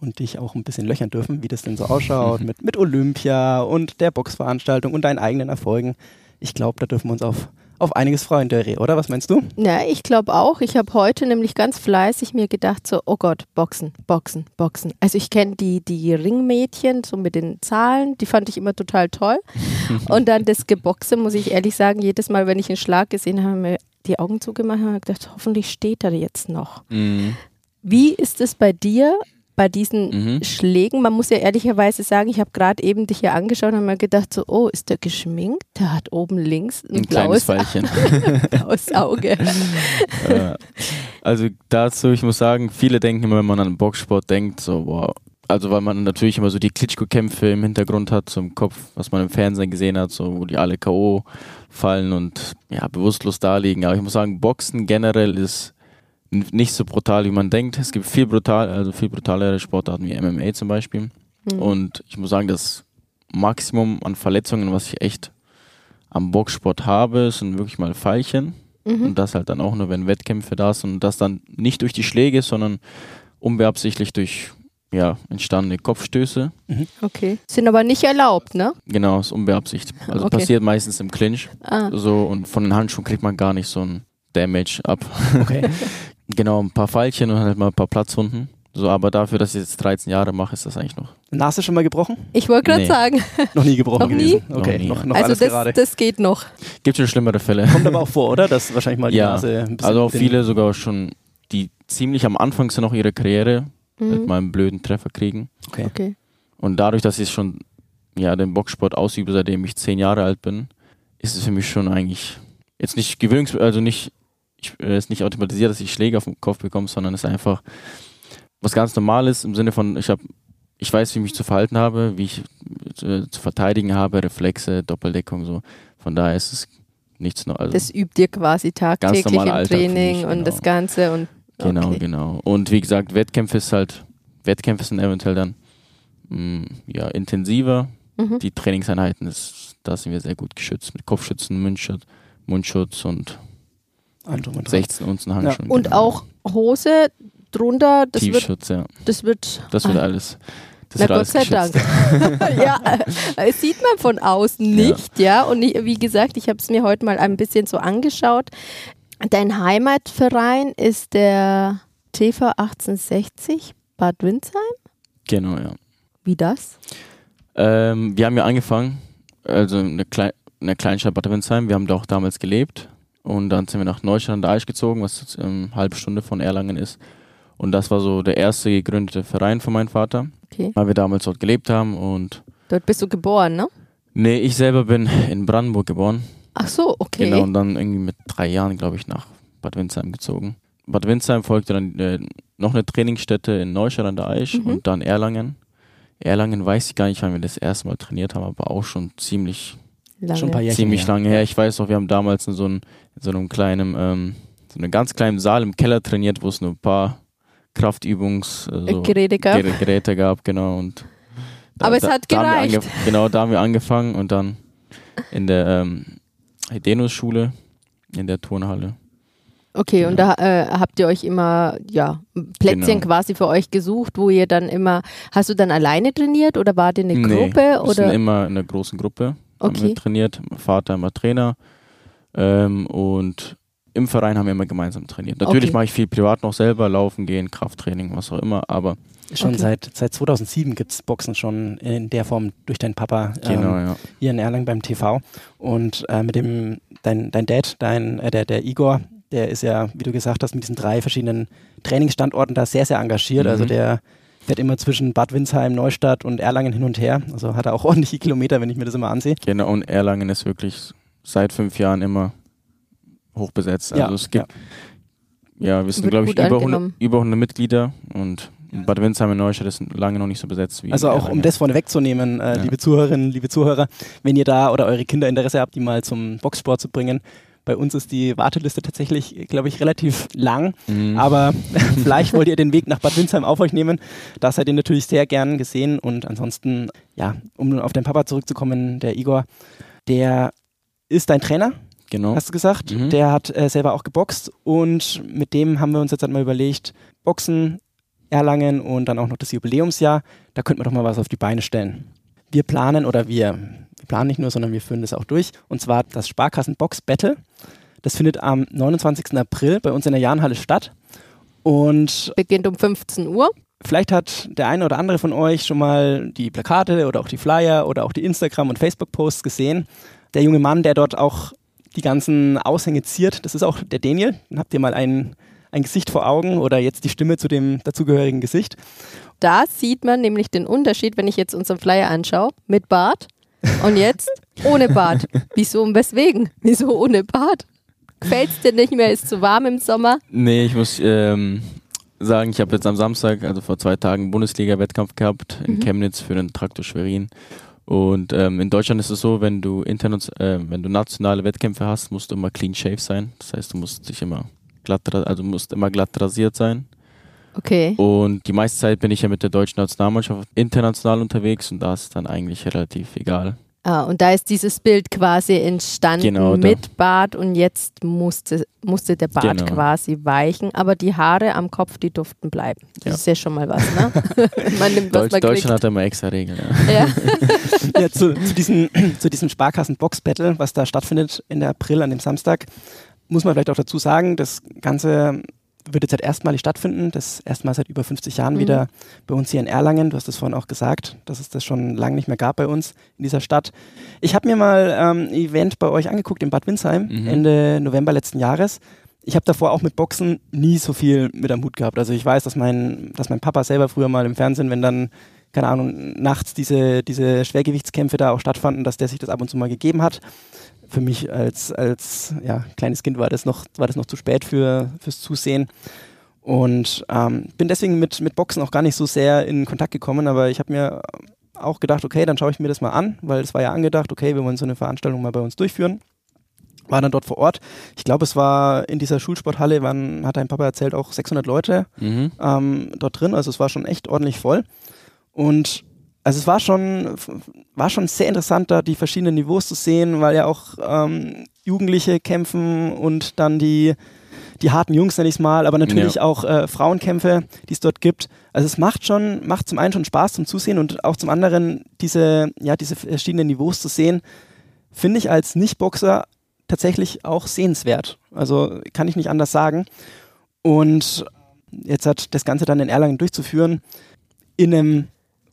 und dich auch ein bisschen löchern dürfen, wie das denn so ausschaut mit, mit Olympia und der Boxveranstaltung und deinen eigenen Erfolgen. Ich glaube, da dürfen wir uns auf, auf einiges freuen, Dörri, oder? Was meinst du? Ja, ich glaube auch. Ich habe heute nämlich ganz fleißig mir gedacht, so, oh Gott, Boxen, Boxen, Boxen. Also ich kenne die, die Ringmädchen, so mit den Zahlen, die fand ich immer total toll. Und dann das Geboxe, muss ich ehrlich sagen, jedes Mal, wenn ich einen Schlag gesehen habe, mir die Augen zugemacht und habe gedacht, hoffentlich steht er jetzt noch. Mhm. Wie ist es bei dir? Bei diesen Mhm. Schlägen, man muss ja ehrlicherweise sagen, ich habe gerade eben dich hier angeschaut und habe mir gedacht, so, oh, ist der geschminkt? Der hat oben links ein, Ein kleines blaues, blaues Auge. Äh, also dazu, ich muss sagen, viele denken immer, wenn man an Boxsport denkt, so, wow. Also weil man natürlich immer so die Klitschko-Kämpfe im Hintergrund hat, so im Kopf, was man im Fernsehen gesehen hat, so wo die alle K.O. fallen und ja, bewusstlos da liegen. Aber ich muss sagen, Boxen generell ist nicht so brutal, wie man denkt. Es gibt viel brutal, also viel brutalere Sportarten wie MMA zum Beispiel. Mhm. Und ich muss sagen, das Maximum an Verletzungen, was ich echt am Boxsport habe, sind wirklich mal Pfeilchen. Mhm. Und das halt dann auch nur, wenn Wettkämpfe da sind. Und das dann nicht durch die Schläge, sondern unbeabsichtlich durch ja, entstandene Kopfstöße. Okay. Sind aber nicht erlaubt, ne? Genau, ist unbeabsichtigt. Also Okay. passiert meistens im Clinch. Ah. So, und von den Handschuhen kriegt man gar nicht so ein Damage ab. Okay. genau, ein paar Pfeilchen und halt mal ein paar Platzwunden. So, aber dafür, dass ich jetzt 13 Jahre mache, ist das eigentlich noch. Nase schon mal gebrochen? Ich wollte gerade Nee. sagen, Noch nie gebrochen Noch nie? gewesen. Okay, Noch nie, noch, noch also alles das, gerade. das geht noch. Gibt schon schlimmere Fälle. Kommt aber auch vor, oder? Dass wahrscheinlich mal die Ja, Nase ein bisschen Also auch viele sogar schon, die ziemlich am Anfang sind noch ihrer Karriere mit Mhm. meinem blöden Treffer kriegen. Okay. Okay. Und dadurch, dass ich schon ja, den Boxsport ausübe, seitdem ich zehn Jahre alt bin, ist es für mich schon eigentlich jetzt nicht gewöhnungs... Also nicht, ich, äh, ist nicht automatisiert, dass ich Schläge auf den Kopf bekomme, sondern es ist einfach was ganz Normales im Sinne von, ich habe ich weiß, wie ich mich zu verhalten habe, wie ich äh, zu verteidigen habe, Reflexe, Doppeldeckung, so. Von daher ist es nichts Neues. Also, Das übt ihr quasi tagtäglich im Alltag Training mich, und genau. das Ganze und Genau, okay. genau. Und wie gesagt, Wettkämpfe ist halt, Wettkämpfe sind eventuell dann mh, ja, intensiver. Mhm. Die Trainingseinheiten, ist, da sind wir sehr gut geschützt mit Kopfschützen, Mundschutz, Mundschutz und Dran. 16 Unzen Handschuhen. Und genau. auch Hose drunter, das wird, Tiefschutz, ja. das wird, Das wird alles. Das na wird Gott alles sei geschützt. Dank. ja, äh, es sieht man von außen nicht, ja. Und ich, wie gesagt, ich habe es mir heute mal ein bisschen so angeschaut. Dein Heimatverein ist der TV 1860 Bad Windsheim. Genau, ja. Wie das? Ähm, wir haben ja angefangen, also in der, Klei in der Kleinstadt Bad Windsheim. Wir haben da auch damals gelebt. Und dann sind wir nach Neustadt an der Aisch gezogen, was jetzt ähm, eine halbe Stunde von Erlangen ist. Und das war so der erste gegründete Verein von meinem Vater, Okay. weil wir damals dort gelebt haben. Und Dort bist du geboren, ne? nee, ich selber bin in Brandenburg geboren. Ach so, okay. Genau, und dann irgendwie mit drei Jahren, glaube ich, nach Bad Windsheim gezogen. Bad Windsheim folgte dann äh, noch eine Trainingsstätte in Neustadt an der Aisch Mhm. und dann Erlangen. Erlangen weiß ich gar nicht, wann wir das erste Mal trainiert haben, aber auch schon ziemlich, Lange. Schon ein paar Jährchen ziemlich her. lange her. Ich weiß noch, wir haben damals in so, einem, in so einem kleinen, ähm, so einem ganz kleinen Saal im Keller trainiert, wo es nur ein paar Kraftübungs äh, so Geräte gab. Gerä- Geräte gab, genau. Und Aber es hat da wir gereicht. genau, da haben wir angefangen und dann in der ähm, Hedenus-Schule, in der Turnhalle. Okay, und da äh, habt ihr euch immer, ja, Plätzchen Genau. quasi für euch gesucht, wo ihr dann immer, hast du dann alleine trainiert oder wart ihr eine Nee, Gruppe? Wir sind Oder? immer in einer großen Gruppe. Haben Okay. wir trainiert. Mein Vater immer Trainer. Ähm, und im Verein haben wir immer gemeinsam trainiert. Natürlich Okay. mache ich viel privat noch selber, laufen gehen, Krafttraining, was auch immer, aber Schon Okay. seit, seit 2007 gibt es Boxen schon in der Form durch deinen Papa genau, ähm, ja. hier in Erlangen beim TV. Und äh, mit dem, dein, dein Dad, dein, äh, der, der Igor, der ist ja, wie du gesagt hast, mit diesen drei verschiedenen Trainingsstandorten da sehr, sehr engagiert. Mhm. Also der fährt immer zwischen Bad Windsheim, Neustadt und Erlangen hin und her. Also hat er auch ordentliche Kilometer, wenn ich mir das immer ansehe. Genau, und Erlangen ist wirklich seit fünf Jahren immer hochbesetzt. Also Ja, es gibt, ja, wir sind, glaube ich, über 100, angenommen. über 100 Mitglieder und Bad Windsheim in Neustadt ist lange noch nicht so besetzt wie Also auch um das vorne wegzunehmen, äh, Ja. liebe Zuhörerinnen, liebe Zuhörer, wenn ihr da oder eure Kinder Interesse habt, die mal zum Boxsport zu bringen. Bei uns ist die Warteliste tatsächlich, glaube ich, relativ lang. Mhm. Aber vielleicht wollt ihr den Weg nach Bad Windsheim auf euch nehmen. Da seid ihr natürlich sehr gern gesehen. Und ansonsten, ja, um auf deinen Papa zurückzukommen, der Igor, der ist dein Trainer, genau. hast du gesagt. Mhm. Der hat äh, selber auch geboxt. Und mit dem haben wir uns jetzt halt mal überlegt, Boxen, Erlangen und dann auch noch das Jubiläumsjahr, da könnten wir doch mal was auf die Beine stellen. Wir planen oder wir, wir planen nicht nur, sondern wir führen das auch durch. Und zwar das Sparkassen Box Battle. Das findet am 29. April bei uns in der Jahnhalle statt. Und Beginnt um 15 Uhr. vielleicht hat der eine oder andere von euch schon mal die Plakate oder auch die Flyer oder auch die Instagram- und Facebook-Posts gesehen. Der junge Mann, der dort auch die ganzen Aushänge ziert, das ist auch der Daniel. Dann habt ihr mal ein, ein Gesicht vor Augen oder jetzt die Stimme zu dem dazugehörigen Gesicht. Da sieht man nämlich den Unterschied, wenn ich jetzt unseren Flyer anschaue, mit Bart und jetzt ohne Bart. Wieso und weswegen? Wieso ohne Bart? Gefällt's dir nicht mehr? Ist zu warm im Sommer? Nee, ich muss ähm, sagen, ich habe jetzt am Samstag, also vor zwei Tagen, Bundesliga-Wettkampf gehabt in Mhm. Chemnitz für den Traktor Schwerin. Und ähm, in Deutschland ist es so, wenn du äh, wenn du nationale Wettkämpfe hast, musst du immer clean shave sein. Das heißt, du musst dich immer glatt, also musst immer glatt rasiert sein. Okay. Und die meiste Zeit bin ich ja mit der deutschen Nationalmannschaft international unterwegs und da ist dann eigentlich relativ egal. Ah, und da ist dieses Bild quasi entstanden Genau, da. mit Bart und jetzt musste, musste der Bart Genau. quasi weichen, aber die Haare am Kopf, die durften bleiben. Das Ja. ist ja schon mal was, ne? man nimmt, was Deutsch, man Deutschland kriegt. hat immer extra Regeln. Ja. Ja. Ja, zu, zu, diesem, zu diesem Sparkassen Box Battle, was da stattfindet Ende April an dem Samstag, muss man vielleicht auch dazu sagen, das Ganze wird jetzt halt erstmalig stattfinden. Das erstmal seit über 50 Jahren Mhm. wieder bei uns hier in Erlangen. Du hast das vorhin auch gesagt, dass es das schon lange nicht mehr gab bei uns in dieser Stadt. Ich habe mir mal ähm, ein Event bei euch angeguckt in Bad Windsheim Mhm. Ende November letzten Jahres. Ich habe davor auch mit Boxen nie so viel mit am Hut gehabt. Also ich weiß, dass mein, dass mein Papa selber früher mal im Fernsehen, wenn dann, keine Ahnung, nachts diese, diese Schwergewichtskämpfe da auch stattfanden, dass der sich das ab und zu mal gegeben hat. Für mich als, als ja, kleines Kind war das noch, war das noch zu spät für, fürs Zusehen. Und ähm, bin deswegen mit, mit Boxen auch gar nicht so sehr in Kontakt gekommen, aber ich habe mir auch gedacht, okay, dann schaue ich mir das mal an, weil es war ja angedacht, okay, wir wollen so eine Veranstaltung mal bei uns durchführen. War dann dort vor Ort. Ich glaube, es war in dieser Schulsporthalle, waren, hat dein Papa erzählt, auch 600 Leute Mhm. ähm, dort drin. Also es war schon echt ordentlich voll. Und also es war schon, war schon sehr interessant, da die verschiedenen Niveaus zu sehen, weil ja auch ähm, Jugendliche kämpfen und dann die, die harten Jungs, nenne ich es mal, aber natürlich Ja. auch äh, Frauenkämpfe, die es dort gibt. Also es macht schon, macht zum einen schon Spaß zum Zusehen und auch zum anderen diese, ja, diese verschiedenen Niveaus zu sehen, finde ich als Nicht-Boxer tatsächlich auch sehenswert. Also kann ich nicht anders sagen. Und jetzt hat das Ganze dann in Erlangen durchzuführen, in einem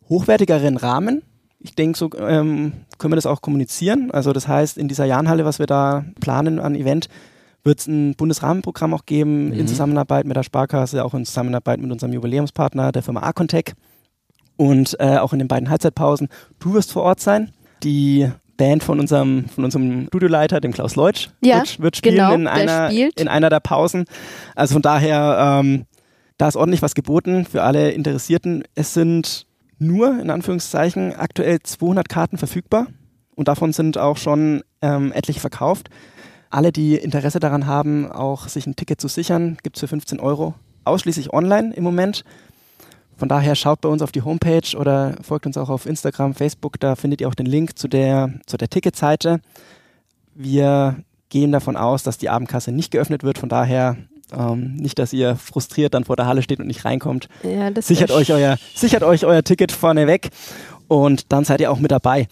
hochwertigeren Rahmen. Ich denke, so ähm, können wir das auch kommunizieren. Also das heißt, in dieser Jahnhalle, was wir da planen an Event, wird es ein Bundesrahmenprogramm auch geben, in Mhm. Zusammenarbeit mit der Sparkasse, auch in Zusammenarbeit mit unserem Jubiläumspartner, der Firma Acontec. Und äh, auch in den beiden Halbzeitpausen. Du wirst vor Ort sein. Die Band von unserem, von unserem Studioleiter, dem Klaus Leutsch, Ja, wird, wird spielen genau, in, einer, spielt. in einer der Pausen. Also von daher, ähm, da ist ordentlich was geboten für alle Interessierten. Es sind nur, in Anführungszeichen, aktuell 200 Karten verfügbar und davon sind auch schon ähm, etliche verkauft. Alle, die Interesse daran haben, auch sich ein Ticket zu sichern, gibt es für 15 Euro. Ausschließlich online im Moment. Von daher schaut bei uns auf die Homepage oder folgt uns auch auf Instagram, Facebook, da findet ihr auch den Link zu der, zu der Ticketseite. Wir gehen davon aus, dass die Abendkasse nicht geöffnet wird, von daher ähm, nicht, dass ihr frustriert dann vor der Halle steht und nicht reinkommt. Ja, das Sichert euch, euer, sichert euch euer Ticket vorneweg und dann seid ihr auch mit dabei.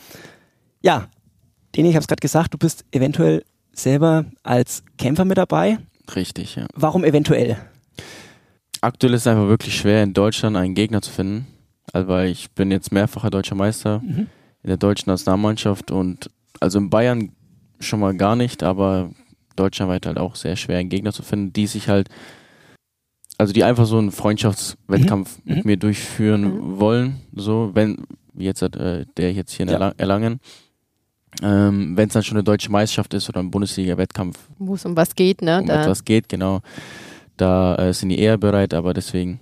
Ja, Deni, ich habe es gerade gesagt, du bist eventuell selber als Kämpfer mit dabei. Richtig, ja. Warum eventuell? Aktuell ist es einfach wirklich schwer, in Deutschland einen Gegner zu finden. Also weil ich bin jetzt mehrfacher deutscher Meister Mhm. in der deutschen Nationalmannschaft und also in Bayern schon mal gar nicht, aber deutschlandweit halt auch sehr schwer, einen Gegner zu finden, die sich halt, also die einfach so einen Freundschaftswettkampf Mhm. mit mir durchführen Mhm. wollen, so, wenn, wie jetzt hat, äh, der jetzt hier in Ja. Erla- Erlangen, ähm, wenn es dann schon eine deutsche Meisterschaft ist oder ein Bundesliga-Wettkampf, wo es um was geht, ne? um Da, etwas geht, genau. Da äh, sind die eher bereit, aber deswegen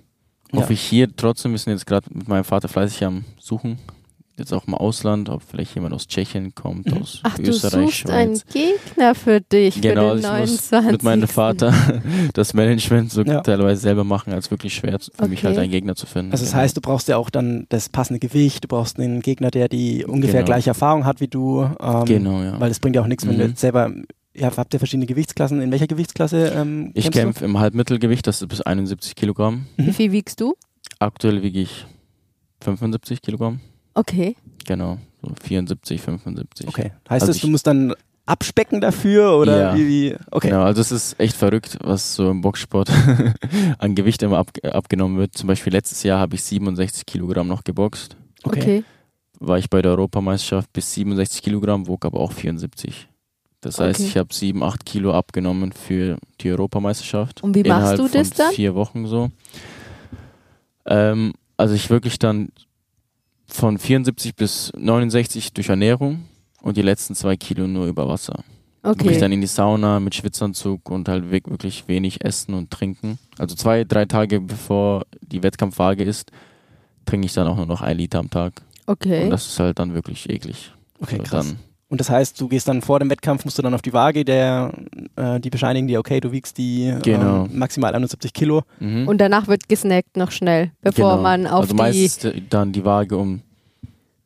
Ja. hoffe ich hier trotzdem, wir sind jetzt gerade mit meinem Vater fleißig am Suchen, jetzt auch im Ausland, ob vielleicht jemand aus Tschechien kommt, Mhm. aus Ach, du Österreich, suchst einen Schweiz. Gegner für dich, Genau, für ich den muss 29. mit meinem Vater das Management so Ja. teilweise selber machen, als wirklich schwer für mich Okay. halt einen Gegner zu finden. Also das Genau. heißt, du brauchst ja auch dann das passende Gewicht, du brauchst einen Gegner, der die ungefähr Genau. gleiche Erfahrung hat wie du. Ähm, genau, ja. Weil es bringt ja auch nichts, wenn du Mhm. jetzt selber, ja, habt ihr verschiedene Gewichtsklassen? In welcher Gewichtsklasse ähm, Ich kämpfst du? kämpfe im Halbmittelgewicht, das ist bis 71 Kilogramm. Wie viel wiegst du? Aktuell wiege ich 75 Kilogramm. Okay. Genau, so 74, 75. Okay. Heißt Also das, ich- du musst dann abspecken dafür oder Ja. wie, wie? Okay. Genau, also es ist echt verrückt, was so im Boxsport an Gewicht immer ab, abgenommen wird. Zum Beispiel letztes Jahr habe ich 67 Kilogramm noch geboxt. Okay. Okay. War ich bei der Europameisterschaft bis 67 Kilogramm, wog aber auch 74. Das heißt, Okay. ich habe 7, 8 Kilo abgenommen für die Europameisterschaft. Und wie machst Innerhalb du das von dann? Vier Wochen so. Ähm, also ich wirklich dann von 74 bis 69 durch Ernährung und die letzten zwei Kilo nur über Wasser. Wirklich Okay. dann in die Sauna mit Schwitzanzug und halt wirk- wirklich wenig essen und trinken. Also zwei, drei Tage bevor die Wettkampfwaage ist, trinke ich dann auch nur noch ein Liter am Tag. Okay. Und das ist halt dann wirklich eklig. Okay, So, krass. Dann, Und das heißt, du gehst dann vor dem Wettkampf, musst du dann auf die Waage, der, äh, die bescheinigen dir, okay, du wiegst die Genau. ähm, maximal 71 Kilo. mhm. Und danach wird gesnackt noch schnell, bevor Genau. man auf also die. meistens dann die Waage um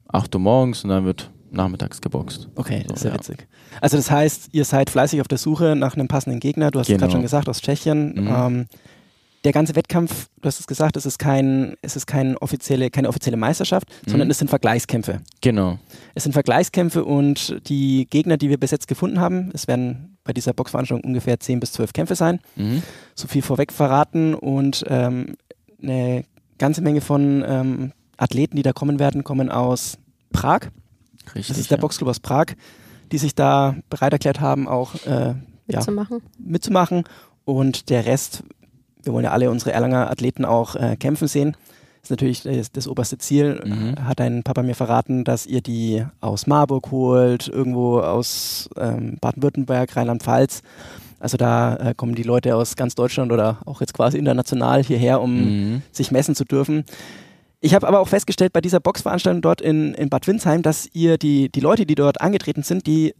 8 Uhr morgens und dann wird nachmittags geboxt. Okay, So, das ist ja, ja. witzig. Also das heißt, ihr seid fleißig auf der Suche nach einem passenden Gegner. Du hast es Genau. gerade schon gesagt, aus Tschechien. Mhm. Ähm, der ganze Wettkampf, du hast es gesagt, es ist, kein, es ist kein offizielle, keine offizielle Meisterschaft, sondern Mhm. es sind Vergleichskämpfe. Genau. Es sind Vergleichskämpfe und die Gegner, die wir bis jetzt gefunden haben, es werden bei dieser Boxveranstaltung ungefähr 10 bis 12 Kämpfe sein. Mhm. So viel vorweg verraten und ähm, eine ganze Menge von ähm, Athleten, die da kommen werden, kommen aus Prag. Richtig. Das ist der ja. Boxclub aus Prag, die sich da bereit erklärt haben, auch äh, ja, Mitzumachen. mitzumachen. Und der Rest, wir wollen ja alle unsere Erlanger Athleten auch äh, kämpfen sehen. Ist natürlich das, das oberste Ziel. Mhm. Hat dein Papa mir verraten, dass ihr die aus Marburg holt, irgendwo aus ähm, Baden-Württemberg, Rheinland-Pfalz. Also da äh, kommen die Leute aus ganz Deutschland oder auch jetzt quasi international hierher, um Mhm. sich messen zu dürfen. Ich habe aber auch festgestellt bei dieser Boxveranstaltung dort in, in Bad Windsheim, dass ihr die, die Leute, die dort angetreten sind, die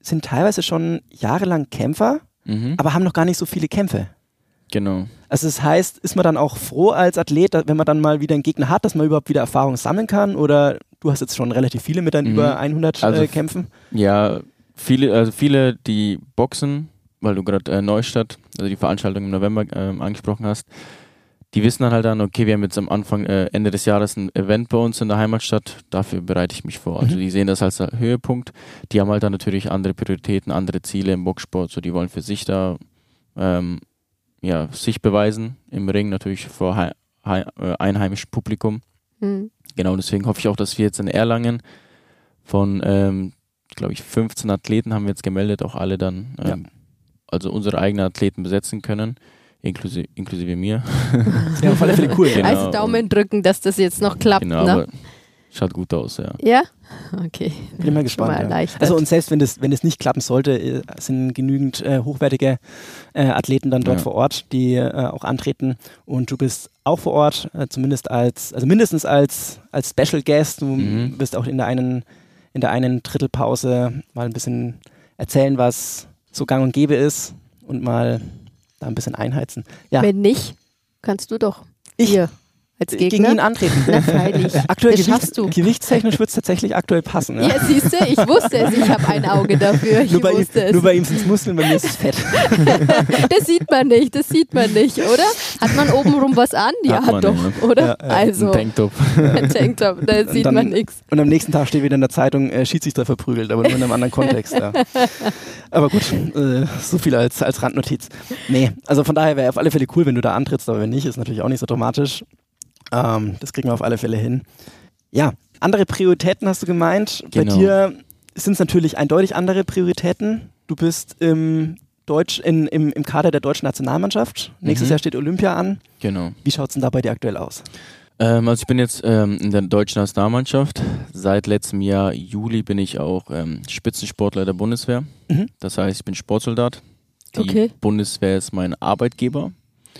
sind teilweise schon jahrelang Kämpfer, Mhm. aber haben noch gar nicht so viele Kämpfe. Genau. Also das heißt, ist man dann auch froh als Athlet, wenn man dann mal wieder einen Gegner hat, dass man überhaupt wieder Erfahrung sammeln kann? Oder du hast jetzt schon relativ viele mit deinen Mhm. über 100 Also äh, Kämpfen? Ja, viele, also viele, die boxen, weil du gerade äh, Neustadt, also die Veranstaltung im November ähm, angesprochen hast, die wissen dann halt dann, okay, wir haben jetzt am Anfang, äh, Ende des Jahres ein Event bei uns in der Heimatstadt, dafür bereite ich mich vor. Also Mhm. die sehen das als äh, Höhepunkt. Die haben halt dann natürlich andere Prioritäten, andere Ziele im Boxsport, so die wollen für sich da ähm, ja, sich beweisen im Ring, natürlich vor hei hei äh, einheimischem Publikum. Mhm. Genau, deswegen hoffe ich auch, dass wir jetzt in Erlangen von, ähm, glaube ich, 15 Athleten haben wir jetzt gemeldet, auch alle dann, ähm, also unsere eigenen Athleten besetzen können, inklusive, inklusive mir. Das wäre auf alle Fälle cool. Genau. Also Daumen drücken, dass das jetzt noch klappt. genau, ne? Schaut gut aus, ja. Ja? Okay. Bin mal Schon gespannt. mal ja. Also und selbst wenn das, wenn das nicht klappen sollte, äh, sind genügend äh, hochwertige äh, Athleten dann dort Ja. vor Ort, die äh, auch antreten. Und du bist auch vor Ort, äh, zumindest als, also mindestens als, als Special Guest. Du Mhm. wirst auch in der einen, in der einen Drittelpause mal ein bisschen erzählen, was so gang und gäbe ist und mal da ein bisschen einheizen. Ja, Wenn nicht, kannst du doch. Ich? Hier, als gegen ihn Gegner. antreten. Na, freilich. Aktuell das schaffst du. gewichtstechnisch wird es tatsächlich aktuell passen. Ja. Ja, siehst du, ich wusste es. Ich habe ein Auge dafür. Ich nur, bei ihm, wusste es. nur bei ihm sind es Muskeln, bei mir ist es Fett. das sieht man nicht, das sieht man nicht, oder? Hat man obenrum was an? Ja, Hat man, doch, ja. oder? Ja, ja. Also, Ein Tanktop. ein Tanktop, da sieht dann- man nichts. Und am nächsten Tag steht wieder in der Zeitung, äh, Schiedsrichter verprügelt, aber nur in einem anderen Kontext. Ja. Aber gut, äh, so viel als, als Randnotiz. Nee, also von daher wäre auf alle Fälle cool, wenn du da antrittst, aber wenn nicht, ist natürlich auch nicht so dramatisch. Ähm, das kriegen wir auf alle Fälle hin. Ja, andere Prioritäten hast du gemeint. Bei Genau. dir sind es natürlich eindeutig andere Prioritäten. Du bist im, Deutsch, in, im, im Kader der deutschen Nationalmannschaft. Nächstes Mhm. Jahr steht Olympia an. Genau. Wie schaut es denn da bei dir aktuell aus? Ähm, also ich bin jetzt ähm, in der deutschen Nationalmannschaft. Seit letztem Jahr Juli bin ich auch ähm, Spitzensportler der Bundeswehr. Mhm. Das heißt, ich bin Sportsoldat. Die Okay. Bundeswehr ist mein Arbeitgeber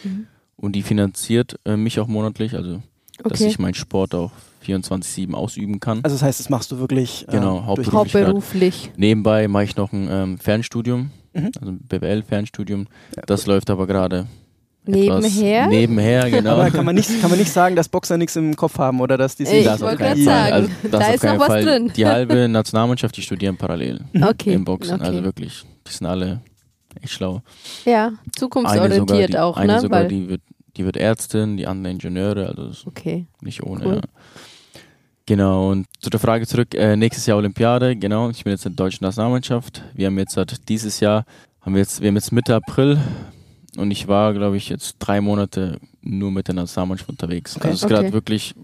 Mhm. Und die finanziert äh, mich auch monatlich, also dass Okay. ich meinen Sport auch 24-7 ausüben kann. Also das heißt, das machst du wirklich äh, Genau, hauptberuflich. Hauptberuflich. Nebenbei mache ich noch ein ähm, Fernstudium, Mhm. also ein BWL-Fernstudium. Ja, Das läuft aber gerade Nebenher? nebenher, genau. Aber kann man, nicht, kann man nicht sagen, dass Boxer nichts im Kopf haben oder dass die Ich sich Das auf wollte gerade Fall. sagen, Also, das da ist noch was Fall. drin. Die halbe Nationalmannschaft, die studieren parallel Okay. im Boxen. okay. Also wirklich, die sind alle echt schlau. Ja, Eine sogar, zukunftsorientiert die, auch, eine ne? sogar Weil, die, wird, die wird Ärztin, die andere Ingenieure, also okay. nicht ohne. Cool. Ja. Genau, und zu der Frage zurück, äh, nächstes Jahr Olympiade, genau, ich bin jetzt in der deutschen Nationalmannschaft. Wir haben jetzt seit dieses Jahr, haben wir jetzt, wir haben jetzt Mitte April und ich war, glaube ich, jetzt drei Monate nur mit der Nationalmannschaft unterwegs. Okay. Also es ist Okay. gerade wirklich,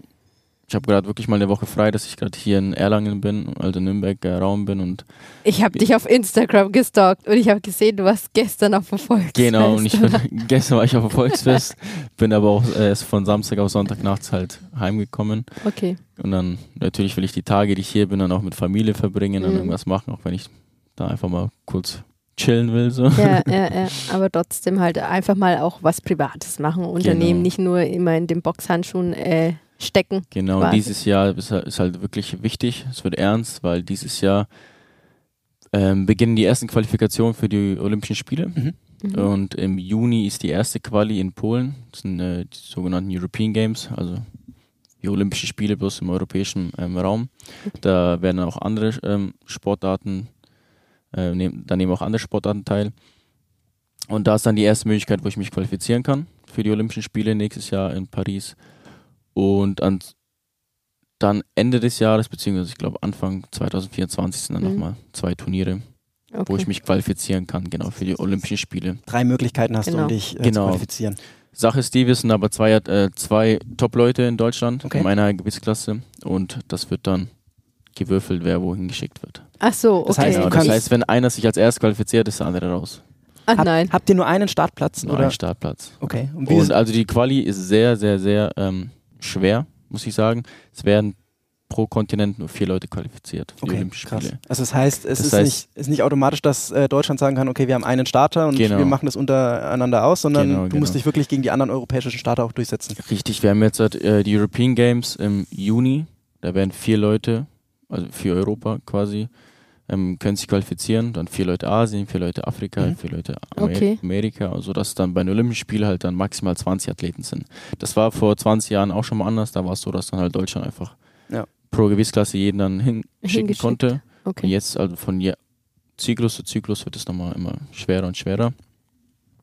ich habe gerade wirklich mal eine Woche frei, dass ich gerade hier in Erlangen bin, also Nürnberger Raum bin und Ich habe dich auf Instagram gestalkt und ich habe gesehen, du warst gestern auf dem Volksfest. Genau, und ich bin, gestern war ich auf dem Volksfest, bin aber auch äh, erst von Samstag auf Sonntag nachts halt heimgekommen. Okay. Und dann natürlich will ich die Tage, die ich hier bin, dann auch mit Familie verbringen und Mhm. irgendwas machen, auch wenn ich da einfach mal kurz chillen will. So. Ja, ja, ja. Aber trotzdem halt einfach mal auch was Privates machen, Unternehmen, Genau. nicht nur immer in den Boxhandschuhen äh, stecken. Genau, Quasi. dieses Jahr ist, halt- ist halt wirklich wichtig, es wird ernst, weil dieses Jahr ähm, beginnen die ersten Qualifikationen für die Olympischen Spiele. Mhm. Mhm. Und im Juni ist die erste Quali in Polen. Das sind äh, die sogenannten European Games, also die Olympischen Spiele bloß im europäischen ähm, Raum. Da werden auch andere ähm, Sportarten, äh, nehm, da nehmen auch andere Sportarten teil. Und da ist dann die erste Möglichkeit, wo ich mich qualifizieren kann für die Olympischen Spiele nächstes Jahr in Paris. Und an, dann Ende des Jahres, beziehungsweise ich glaube Anfang 2024 sind dann Mhm. nochmal zwei Turniere. Okay. wo ich mich qualifizieren kann, genau, für die Olympischen Spiele. Drei Möglichkeiten hast du, Genau. um dich äh, Genau. zu qualifizieren. Sache ist die, wir sind aber zwei, äh, zwei Top-Leute in Deutschland Okay. in meiner Gewichtsklasse und das wird dann gewürfelt, wer wohin geschickt wird. Ach so, okay. Das heißt, Genau, du das heißt, wenn einer sich als erst qualifiziert, ist der andere raus. Ach Hab, nein. Habt ihr nur einen Startplatz? Nur oder? ein Startplatz. Okay. Und wie Und also die Quali ist sehr, sehr, sehr ähm, schwer, muss ich sagen. Es werden pro Kontinent nur vier Leute qualifiziert für die okay, Olympischen krass. Spiele. Also das heißt, es Das ist, heißt- nicht, ist nicht automatisch, dass äh, Deutschland sagen kann, okay, wir haben einen Starter und Genau. wir machen das untereinander aus, sondern Genau, du genau. musst dich wirklich gegen die anderen europäischen Starter auch durchsetzen. Richtig, wir haben jetzt äh, die European Games im Juni. Da werden vier Leute, also für Europa quasi, ähm, können sich qualifizieren. Dann vier Leute Asien, vier Leute Afrika, Mhm. vier Leute Amer Okay. Amerika. Also dass dann bei den Olympischen Spielen halt dann maximal 20 Athleten sind. Das war vor 20 Jahren auch schon mal anders. Da war es so, dass dann halt Deutschland einfach Ja. pro Gewichtsklasse jeden dann hinschicken konnte. Und Okay. jetzt, also von ja Zyklus zu Zyklus wird es nochmal immer schwerer und schwerer.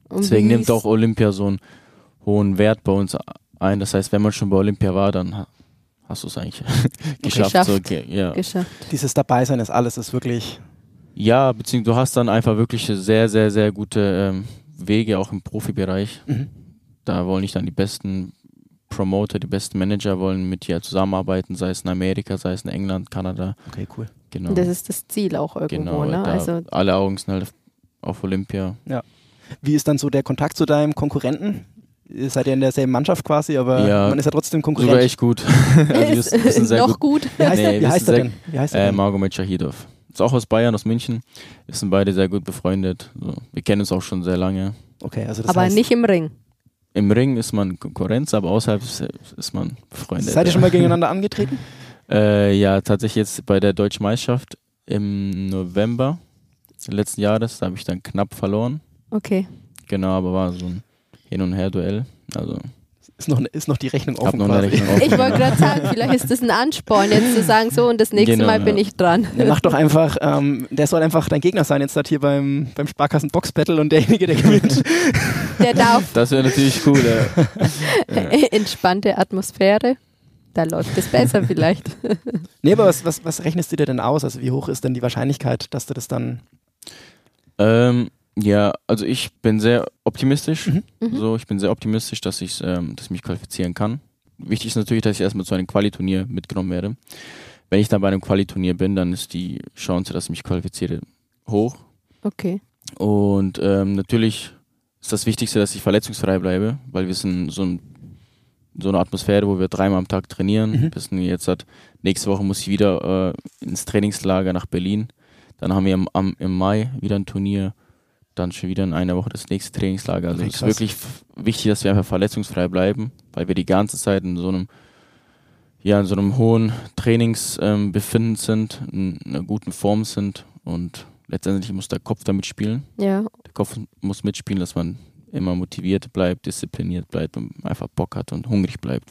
Und Deswegen nimmt auch Olympia so einen hohen Wert bei uns ein. Das heißt, wenn man schon bei Olympia war, dann hast du es eigentlich geschafft. Geschafft. So, ge- ja. geschafft. Dieses Dabeisein ist alles, ist wirklich. ja, beziehungsweise du hast dann einfach wirklich sehr, sehr, sehr gute ähm, Wege auch im Profibereich. Mhm. Da wollen nicht dann die besten Promoter, die besten Manager wollen mit dir zusammenarbeiten, sei es in Amerika, sei es in England, Kanada. Okay, cool. Genau. Das ist das Ziel auch irgendwo, genau ne? Also alle Augen sind halt auf Olympia. Wie ist dann so der Kontakt zu deinem Konkurrenten? Ihr seid ja in derselben Mannschaft quasi, aber Ja. man ist ja trotzdem Konkurrent. Sogar echt gut. also wir ist sind- noch gut. gut. Wie heißt, Nee, er, wie heißt er denn? Wie heißt er Äh, denn? Margomet Shahidov. Ist auch aus Bayern, aus München. Wir sind beide sehr gut befreundet. So. Wir kennen uns auch schon sehr lange. Okay, also das Aber heißt, nicht im Ring. Im Ring ist man Konkurrenz, aber außerhalb ist, man befreundet. Seid ihr schon mal gegeneinander angetreten? Äh, ja, tatsächlich jetzt bei der Deutschen Meisterschaft im November letzten Jahres, da habe ich dann knapp verloren. Okay. Genau, aber war so ein Hin- und Her-Duell. Also Ist noch, ist noch die Rechnung ich offen noch. Rechnung Ich offen. wollte gerade sagen, vielleicht ist das ein Ansporn, jetzt zu sagen, so und das nächste Genau, Mal bin ja. ich dran. Der macht doch einfach, ähm, der soll einfach dein Gegner sein, jetzt halt hier beim, beim Sparkassen Box Battle und derjenige, der gewinnt. Der darf Das wäre natürlich cool. Ja. entspannte Atmosphäre. Da läuft es besser vielleicht. nee, aber was, was, was rechnest du dir denn aus? Also wie hoch ist denn die Wahrscheinlichkeit, dass du das dann. Ähm, ja, also ich bin sehr optimistisch. Mhm. Mhm. So, ich bin sehr optimistisch, dass ich, ähm, dass ich mich qualifizieren kann. Wichtig ist natürlich, dass ich erstmal zu einem Qualiturnier mitgenommen werde. Wenn ich dann bei einem Qualiturnier bin, dann ist die Chance, dass ich mich qualifiziere, hoch. Okay. Und ähm, natürlich ist das Wichtigste, dass ich verletzungsfrei bleibe, weil wir sind so, ein, so eine Atmosphäre, wo wir dreimal am Tag trainieren. Mhm. Bis jetzt hat, nächste Woche muss ich wieder äh, ins Trainingslager nach Berlin. Dann haben wir im, am, im Mai wieder ein Turnier. Dann schon wieder in einer Woche das nächste Trainingslager. Also es ist wirklich wichtig, dass wir einfach verletzungsfrei bleiben, weil wir die ganze Zeit in so einem ja, in so einem hohen Trainingsbefinden ähm, sind, in einer guten Form sind und letztendlich muss der Kopf damit spielen. Ja. Der Kopf muss mitspielen, dass man immer motiviert bleibt, diszipliniert bleibt und einfach Bock hat und hungrig bleibt.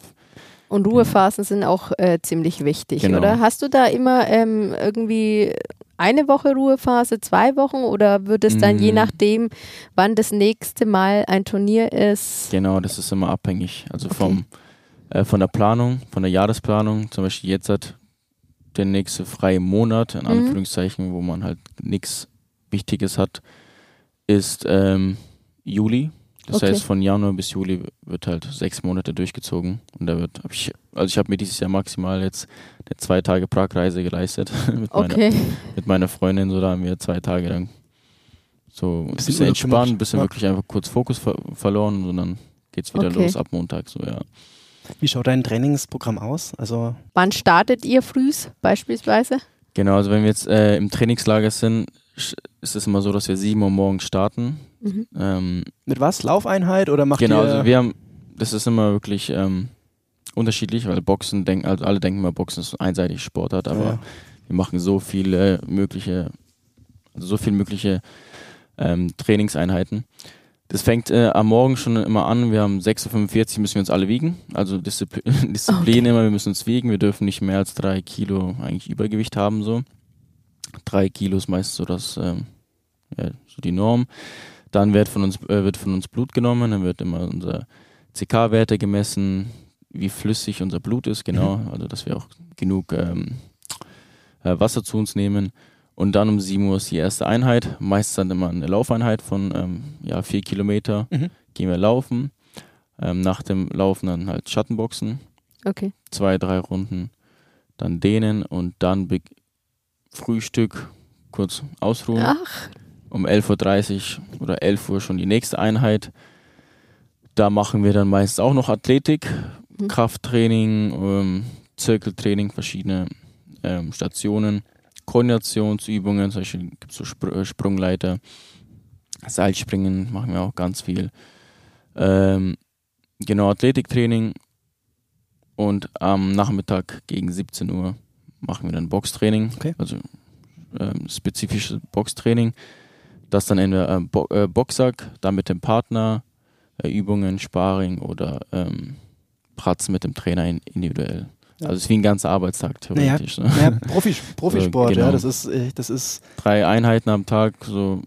Und Ruhephasen sind auch äh, ziemlich wichtig, Genau. oder? Hast du da immer ähm, irgendwie eine Woche Ruhephase, zwei Wochen oder wird es dann je Mm. nachdem, wann das nächste Mal ein Turnier ist? Genau, das ist immer abhängig. Also Okay. vom, äh, von der Planung, von der Jahresplanung. Zum Beispiel jetzt hat der nächste freie Monat, in Mhm. Anführungszeichen, wo man halt nichts Wichtiges hat, ist ähm, Juli. Das Okay. heißt, von Januar bis Juli wird halt sechs Monate durchgezogen. Und da wird, hab ich, also ich habe mir dieses Jahr maximal jetzt eine zwei Tage Pragreise geleistet mit, meiner, Okay. mit meiner Freundin. So, da haben wir zwei Tage lang so ein Bisschen entspannt, ein bisschen Ja. wirklich einfach kurz Fokus ver verloren und dann geht's wieder Okay. los ab Montag. So, ja. Wie schaut dein Trainingsprogramm aus? Also Wann startet ihr frühs beispielsweise? Genau, also wenn wir jetzt äh, im Trainingslager sind, ist es immer so, dass wir 7 Uhr morgens starten. Mhm. Ähm, mit was? Laufeinheit oder macht genau, ihr. also wir haben, das ist immer wirklich ähm, unterschiedlich, weil Boxen denken, also alle denken immer, Boxen ist ein einseitig Sportart, aber Ja. wir machen so viele mögliche, also so viele mögliche ähm, Trainingseinheiten. Das fängt äh, am Morgen schon immer an. Wir haben 6.45 Uhr müssen wir uns alle wiegen. Also Diszipl Disziplin immer, wir müssen uns wiegen. Wir dürfen nicht mehr als drei Kilo eigentlich Übergewicht haben. So. Drei Kilo ist meist so das, ähm, ja, so die Norm. Dann wird von uns, äh, wird von uns Blut genommen, dann wird immer unser CK-Werte gemessen, wie flüssig unser Blut ist, genau. Also dass wir auch genug ähm, äh, Wasser zu uns nehmen. Und dann um 7 Uhr ist die erste Einheit. Meistens dann immer eine Laufeinheit von ähm, ja, vier Kilometer. Mhm. Gehen wir laufen. Ähm, nach dem Laufen dann halt Schattenboxen. Okay. Zwei, drei Runden. Dann dehnen und dann Frühstück, kurz ausruhen. Ach, Um 11.30 Uhr oder 11 Uhr schon die nächste Einheit. Da machen wir dann meistens auch noch Athletik, Mhm. Krafttraining, ähm, Zirkeltraining, verschiedene ähm, Stationen, Koordinationsübungen, zum Beispiel gibt es so Spr äh, Sprungleiter, Seilspringen machen wir auch ganz viel. Ähm, genau, Athletiktraining und am Nachmittag gegen 17 Uhr machen wir dann Boxtraining, Okay. also ähm, spezifisches Boxtraining. Das dann entweder äh, Bo äh, Boxsack, dann mit dem Partner, äh, Übungen, Sparring oder ähm, Pratzen mit dem Trainer in, individuell. Ja. Also es ist wie ein ganzer Arbeitstag Naja, theoretisch. Ne? ja, Profi, Profisport, genau. ja, das ist, äh, das ist, Drei Einheiten am Tag, so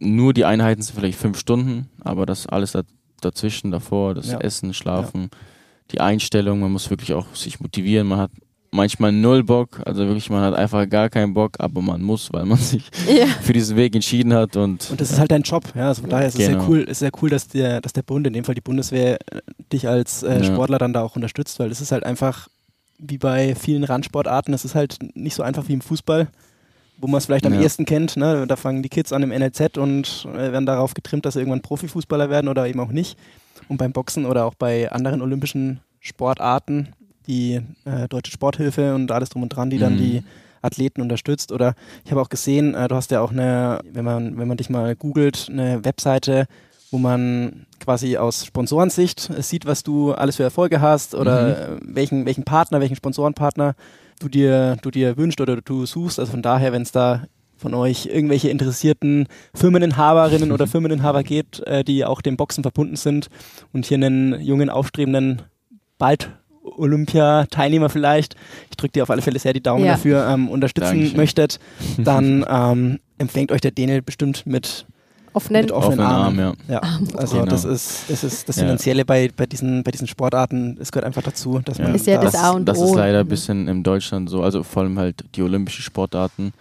nur die Einheiten sind vielleicht fünf Stunden, aber das alles da, dazwischen, davor, das Ja. Essen, Schlafen, die Einstellung, man muss wirklich auch sich motivieren, man hat manchmal null Bock, also wirklich, man hat einfach gar keinen Bock, aber man muss, weil man sich ja. für diesen Weg entschieden hat und, und das ist halt dein Job, ja, also von daher ist es Genau. sehr cool, ist sehr cool, dass der, dass der Bund, in dem Fall die Bundeswehr, dich als äh, Ja. Sportler dann da auch unterstützt, weil es ist halt einfach, wie bei vielen Randsportarten, es ist halt nicht so einfach wie im Fußball, wo man es vielleicht am Ja. ehesten kennt, ne? da fangen die Kids an im NLZ und äh, werden darauf getrimmt, dass sie irgendwann Profifußballer werden oder eben auch nicht. Und beim Boxen oder auch bei anderen olympischen Sportarten, die äh, Deutsche Sporthilfe und alles drum und dran, die dann Mhm. die Athleten unterstützt. Oder ich habe auch gesehen, äh, du hast ja auch eine, wenn man, wenn man dich mal googelt, eine Webseite, wo man quasi aus Sponsorensicht äh, sieht, was du alles für Erfolge hast oder äh, welchen, welchen Partner, welchen Sponsorenpartner du dir, du dir wünschst oder du suchst. Also von daher, wenn es da von euch irgendwelche interessierten Firmeninhaberinnen oder Firmeninhaber gibt, äh, die auch dem Boxen verbunden sind und hier einen jungen, aufstrebenden, bald Olympia-Teilnehmer vielleicht, ich drücke dir auf alle Fälle sehr die Daumen Ja. dafür, ähm, unterstützen Dankeschön. möchtet, dann ähm, empfängt euch der Daniel bestimmt mit, Offenen. mit offenen offenen Armen. Arm, ja. Ja, also Genau. das ist, das ist das Ja. Finanzielle bei, bei, diesen, bei diesen Sportarten, es gehört einfach dazu, dass Ja. man Ist ja das da- A und das O. ist leider ein bisschen in Deutschland so, also vor allem halt die olympischen Sportarten,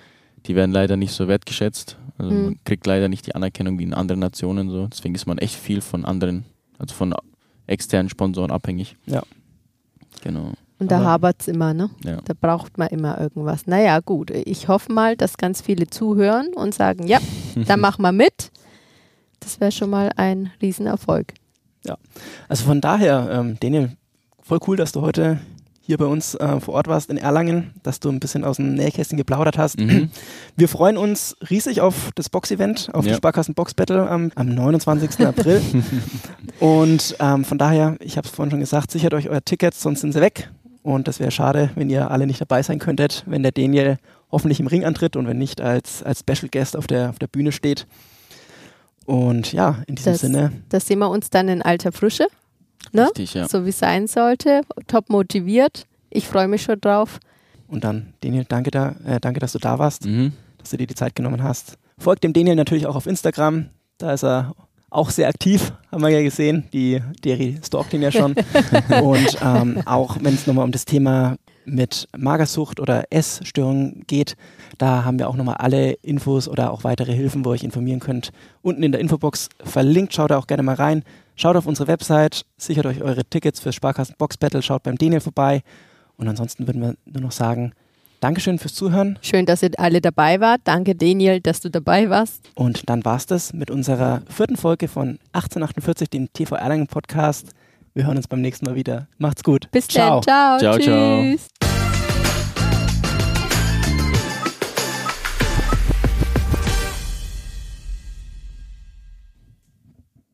die werden leider nicht so wertgeschätzt. Also Mhm. man kriegt leider nicht die Anerkennung wie in anderen Nationen so. Deswegen ist man echt viel von anderen, also von externen Sponsoren abhängig. Ja. Genau. Und da hapert es immer, ne? Ja. Da braucht man immer irgendwas. Naja, gut. Ich hoffe mal, dass ganz viele zuhören und sagen, ja, da machen wir mit. Das wäre schon mal ein Riesenerfolg. Also von daher, ähm, Daniel, voll cool, dass du heute hier bei uns äh, vor Ort warst in Erlangen, dass du ein bisschen aus dem Nähkästchen geplaudert hast. Mhm. Wir freuen uns riesig auf das Box-Event, auf Ja. die Sparkassen Box Battle am, am 29. April. Und ähm, von daher, ich habe es vorhin schon gesagt, sichert euch euer Ticket, sonst sind sie weg. Und das wäre schade, wenn ihr alle nicht dabei sein könntet, wenn der Daniel hoffentlich im Ring antritt und wenn nicht als, als Special Guest auf der, auf der Bühne steht. Und ja, in diesem Das- Sinne, Da sehen wir uns dann in alter Frische, ne? Richtig, ja. so wie es sein sollte. Top motiviert. Ich freue mich schon drauf. und dann, Daniel, danke, da, äh, danke, dass du da warst. Mhm. dass du dir die Zeit genommen hast. Folgt dem Daniel natürlich auch auf Instagram. Da ist er auch sehr aktiv, haben wir ja gesehen. Die Deri stalkt ihn ja schon. Und ähm, auch wenn es nochmal um das Thema mit Magersucht oder Essstörungen geht, da haben wir auch nochmal alle Infos oder auch weitere Hilfen, wo ihr euch informieren könnt. Unten in der Infobox verlinkt, schaut da auch gerne mal rein. Schaut auf unsere Website, sichert euch eure Tickets fürs Sparkassen Box Battle, schaut beim Daniel vorbei. Und ansonsten würden wir nur noch sagen, Dankeschön fürs Zuhören. Schön, dass ihr alle dabei wart. Danke, Daniel, dass du dabei warst. Und dann war's das mit unserer vierten Folge von 1848, dem TV Erlangen Podcast. Wir hören uns beim nächsten Mal wieder. Macht's gut. Bis Ciao. dann. Ciao. Ciao, ciao. Tschüss.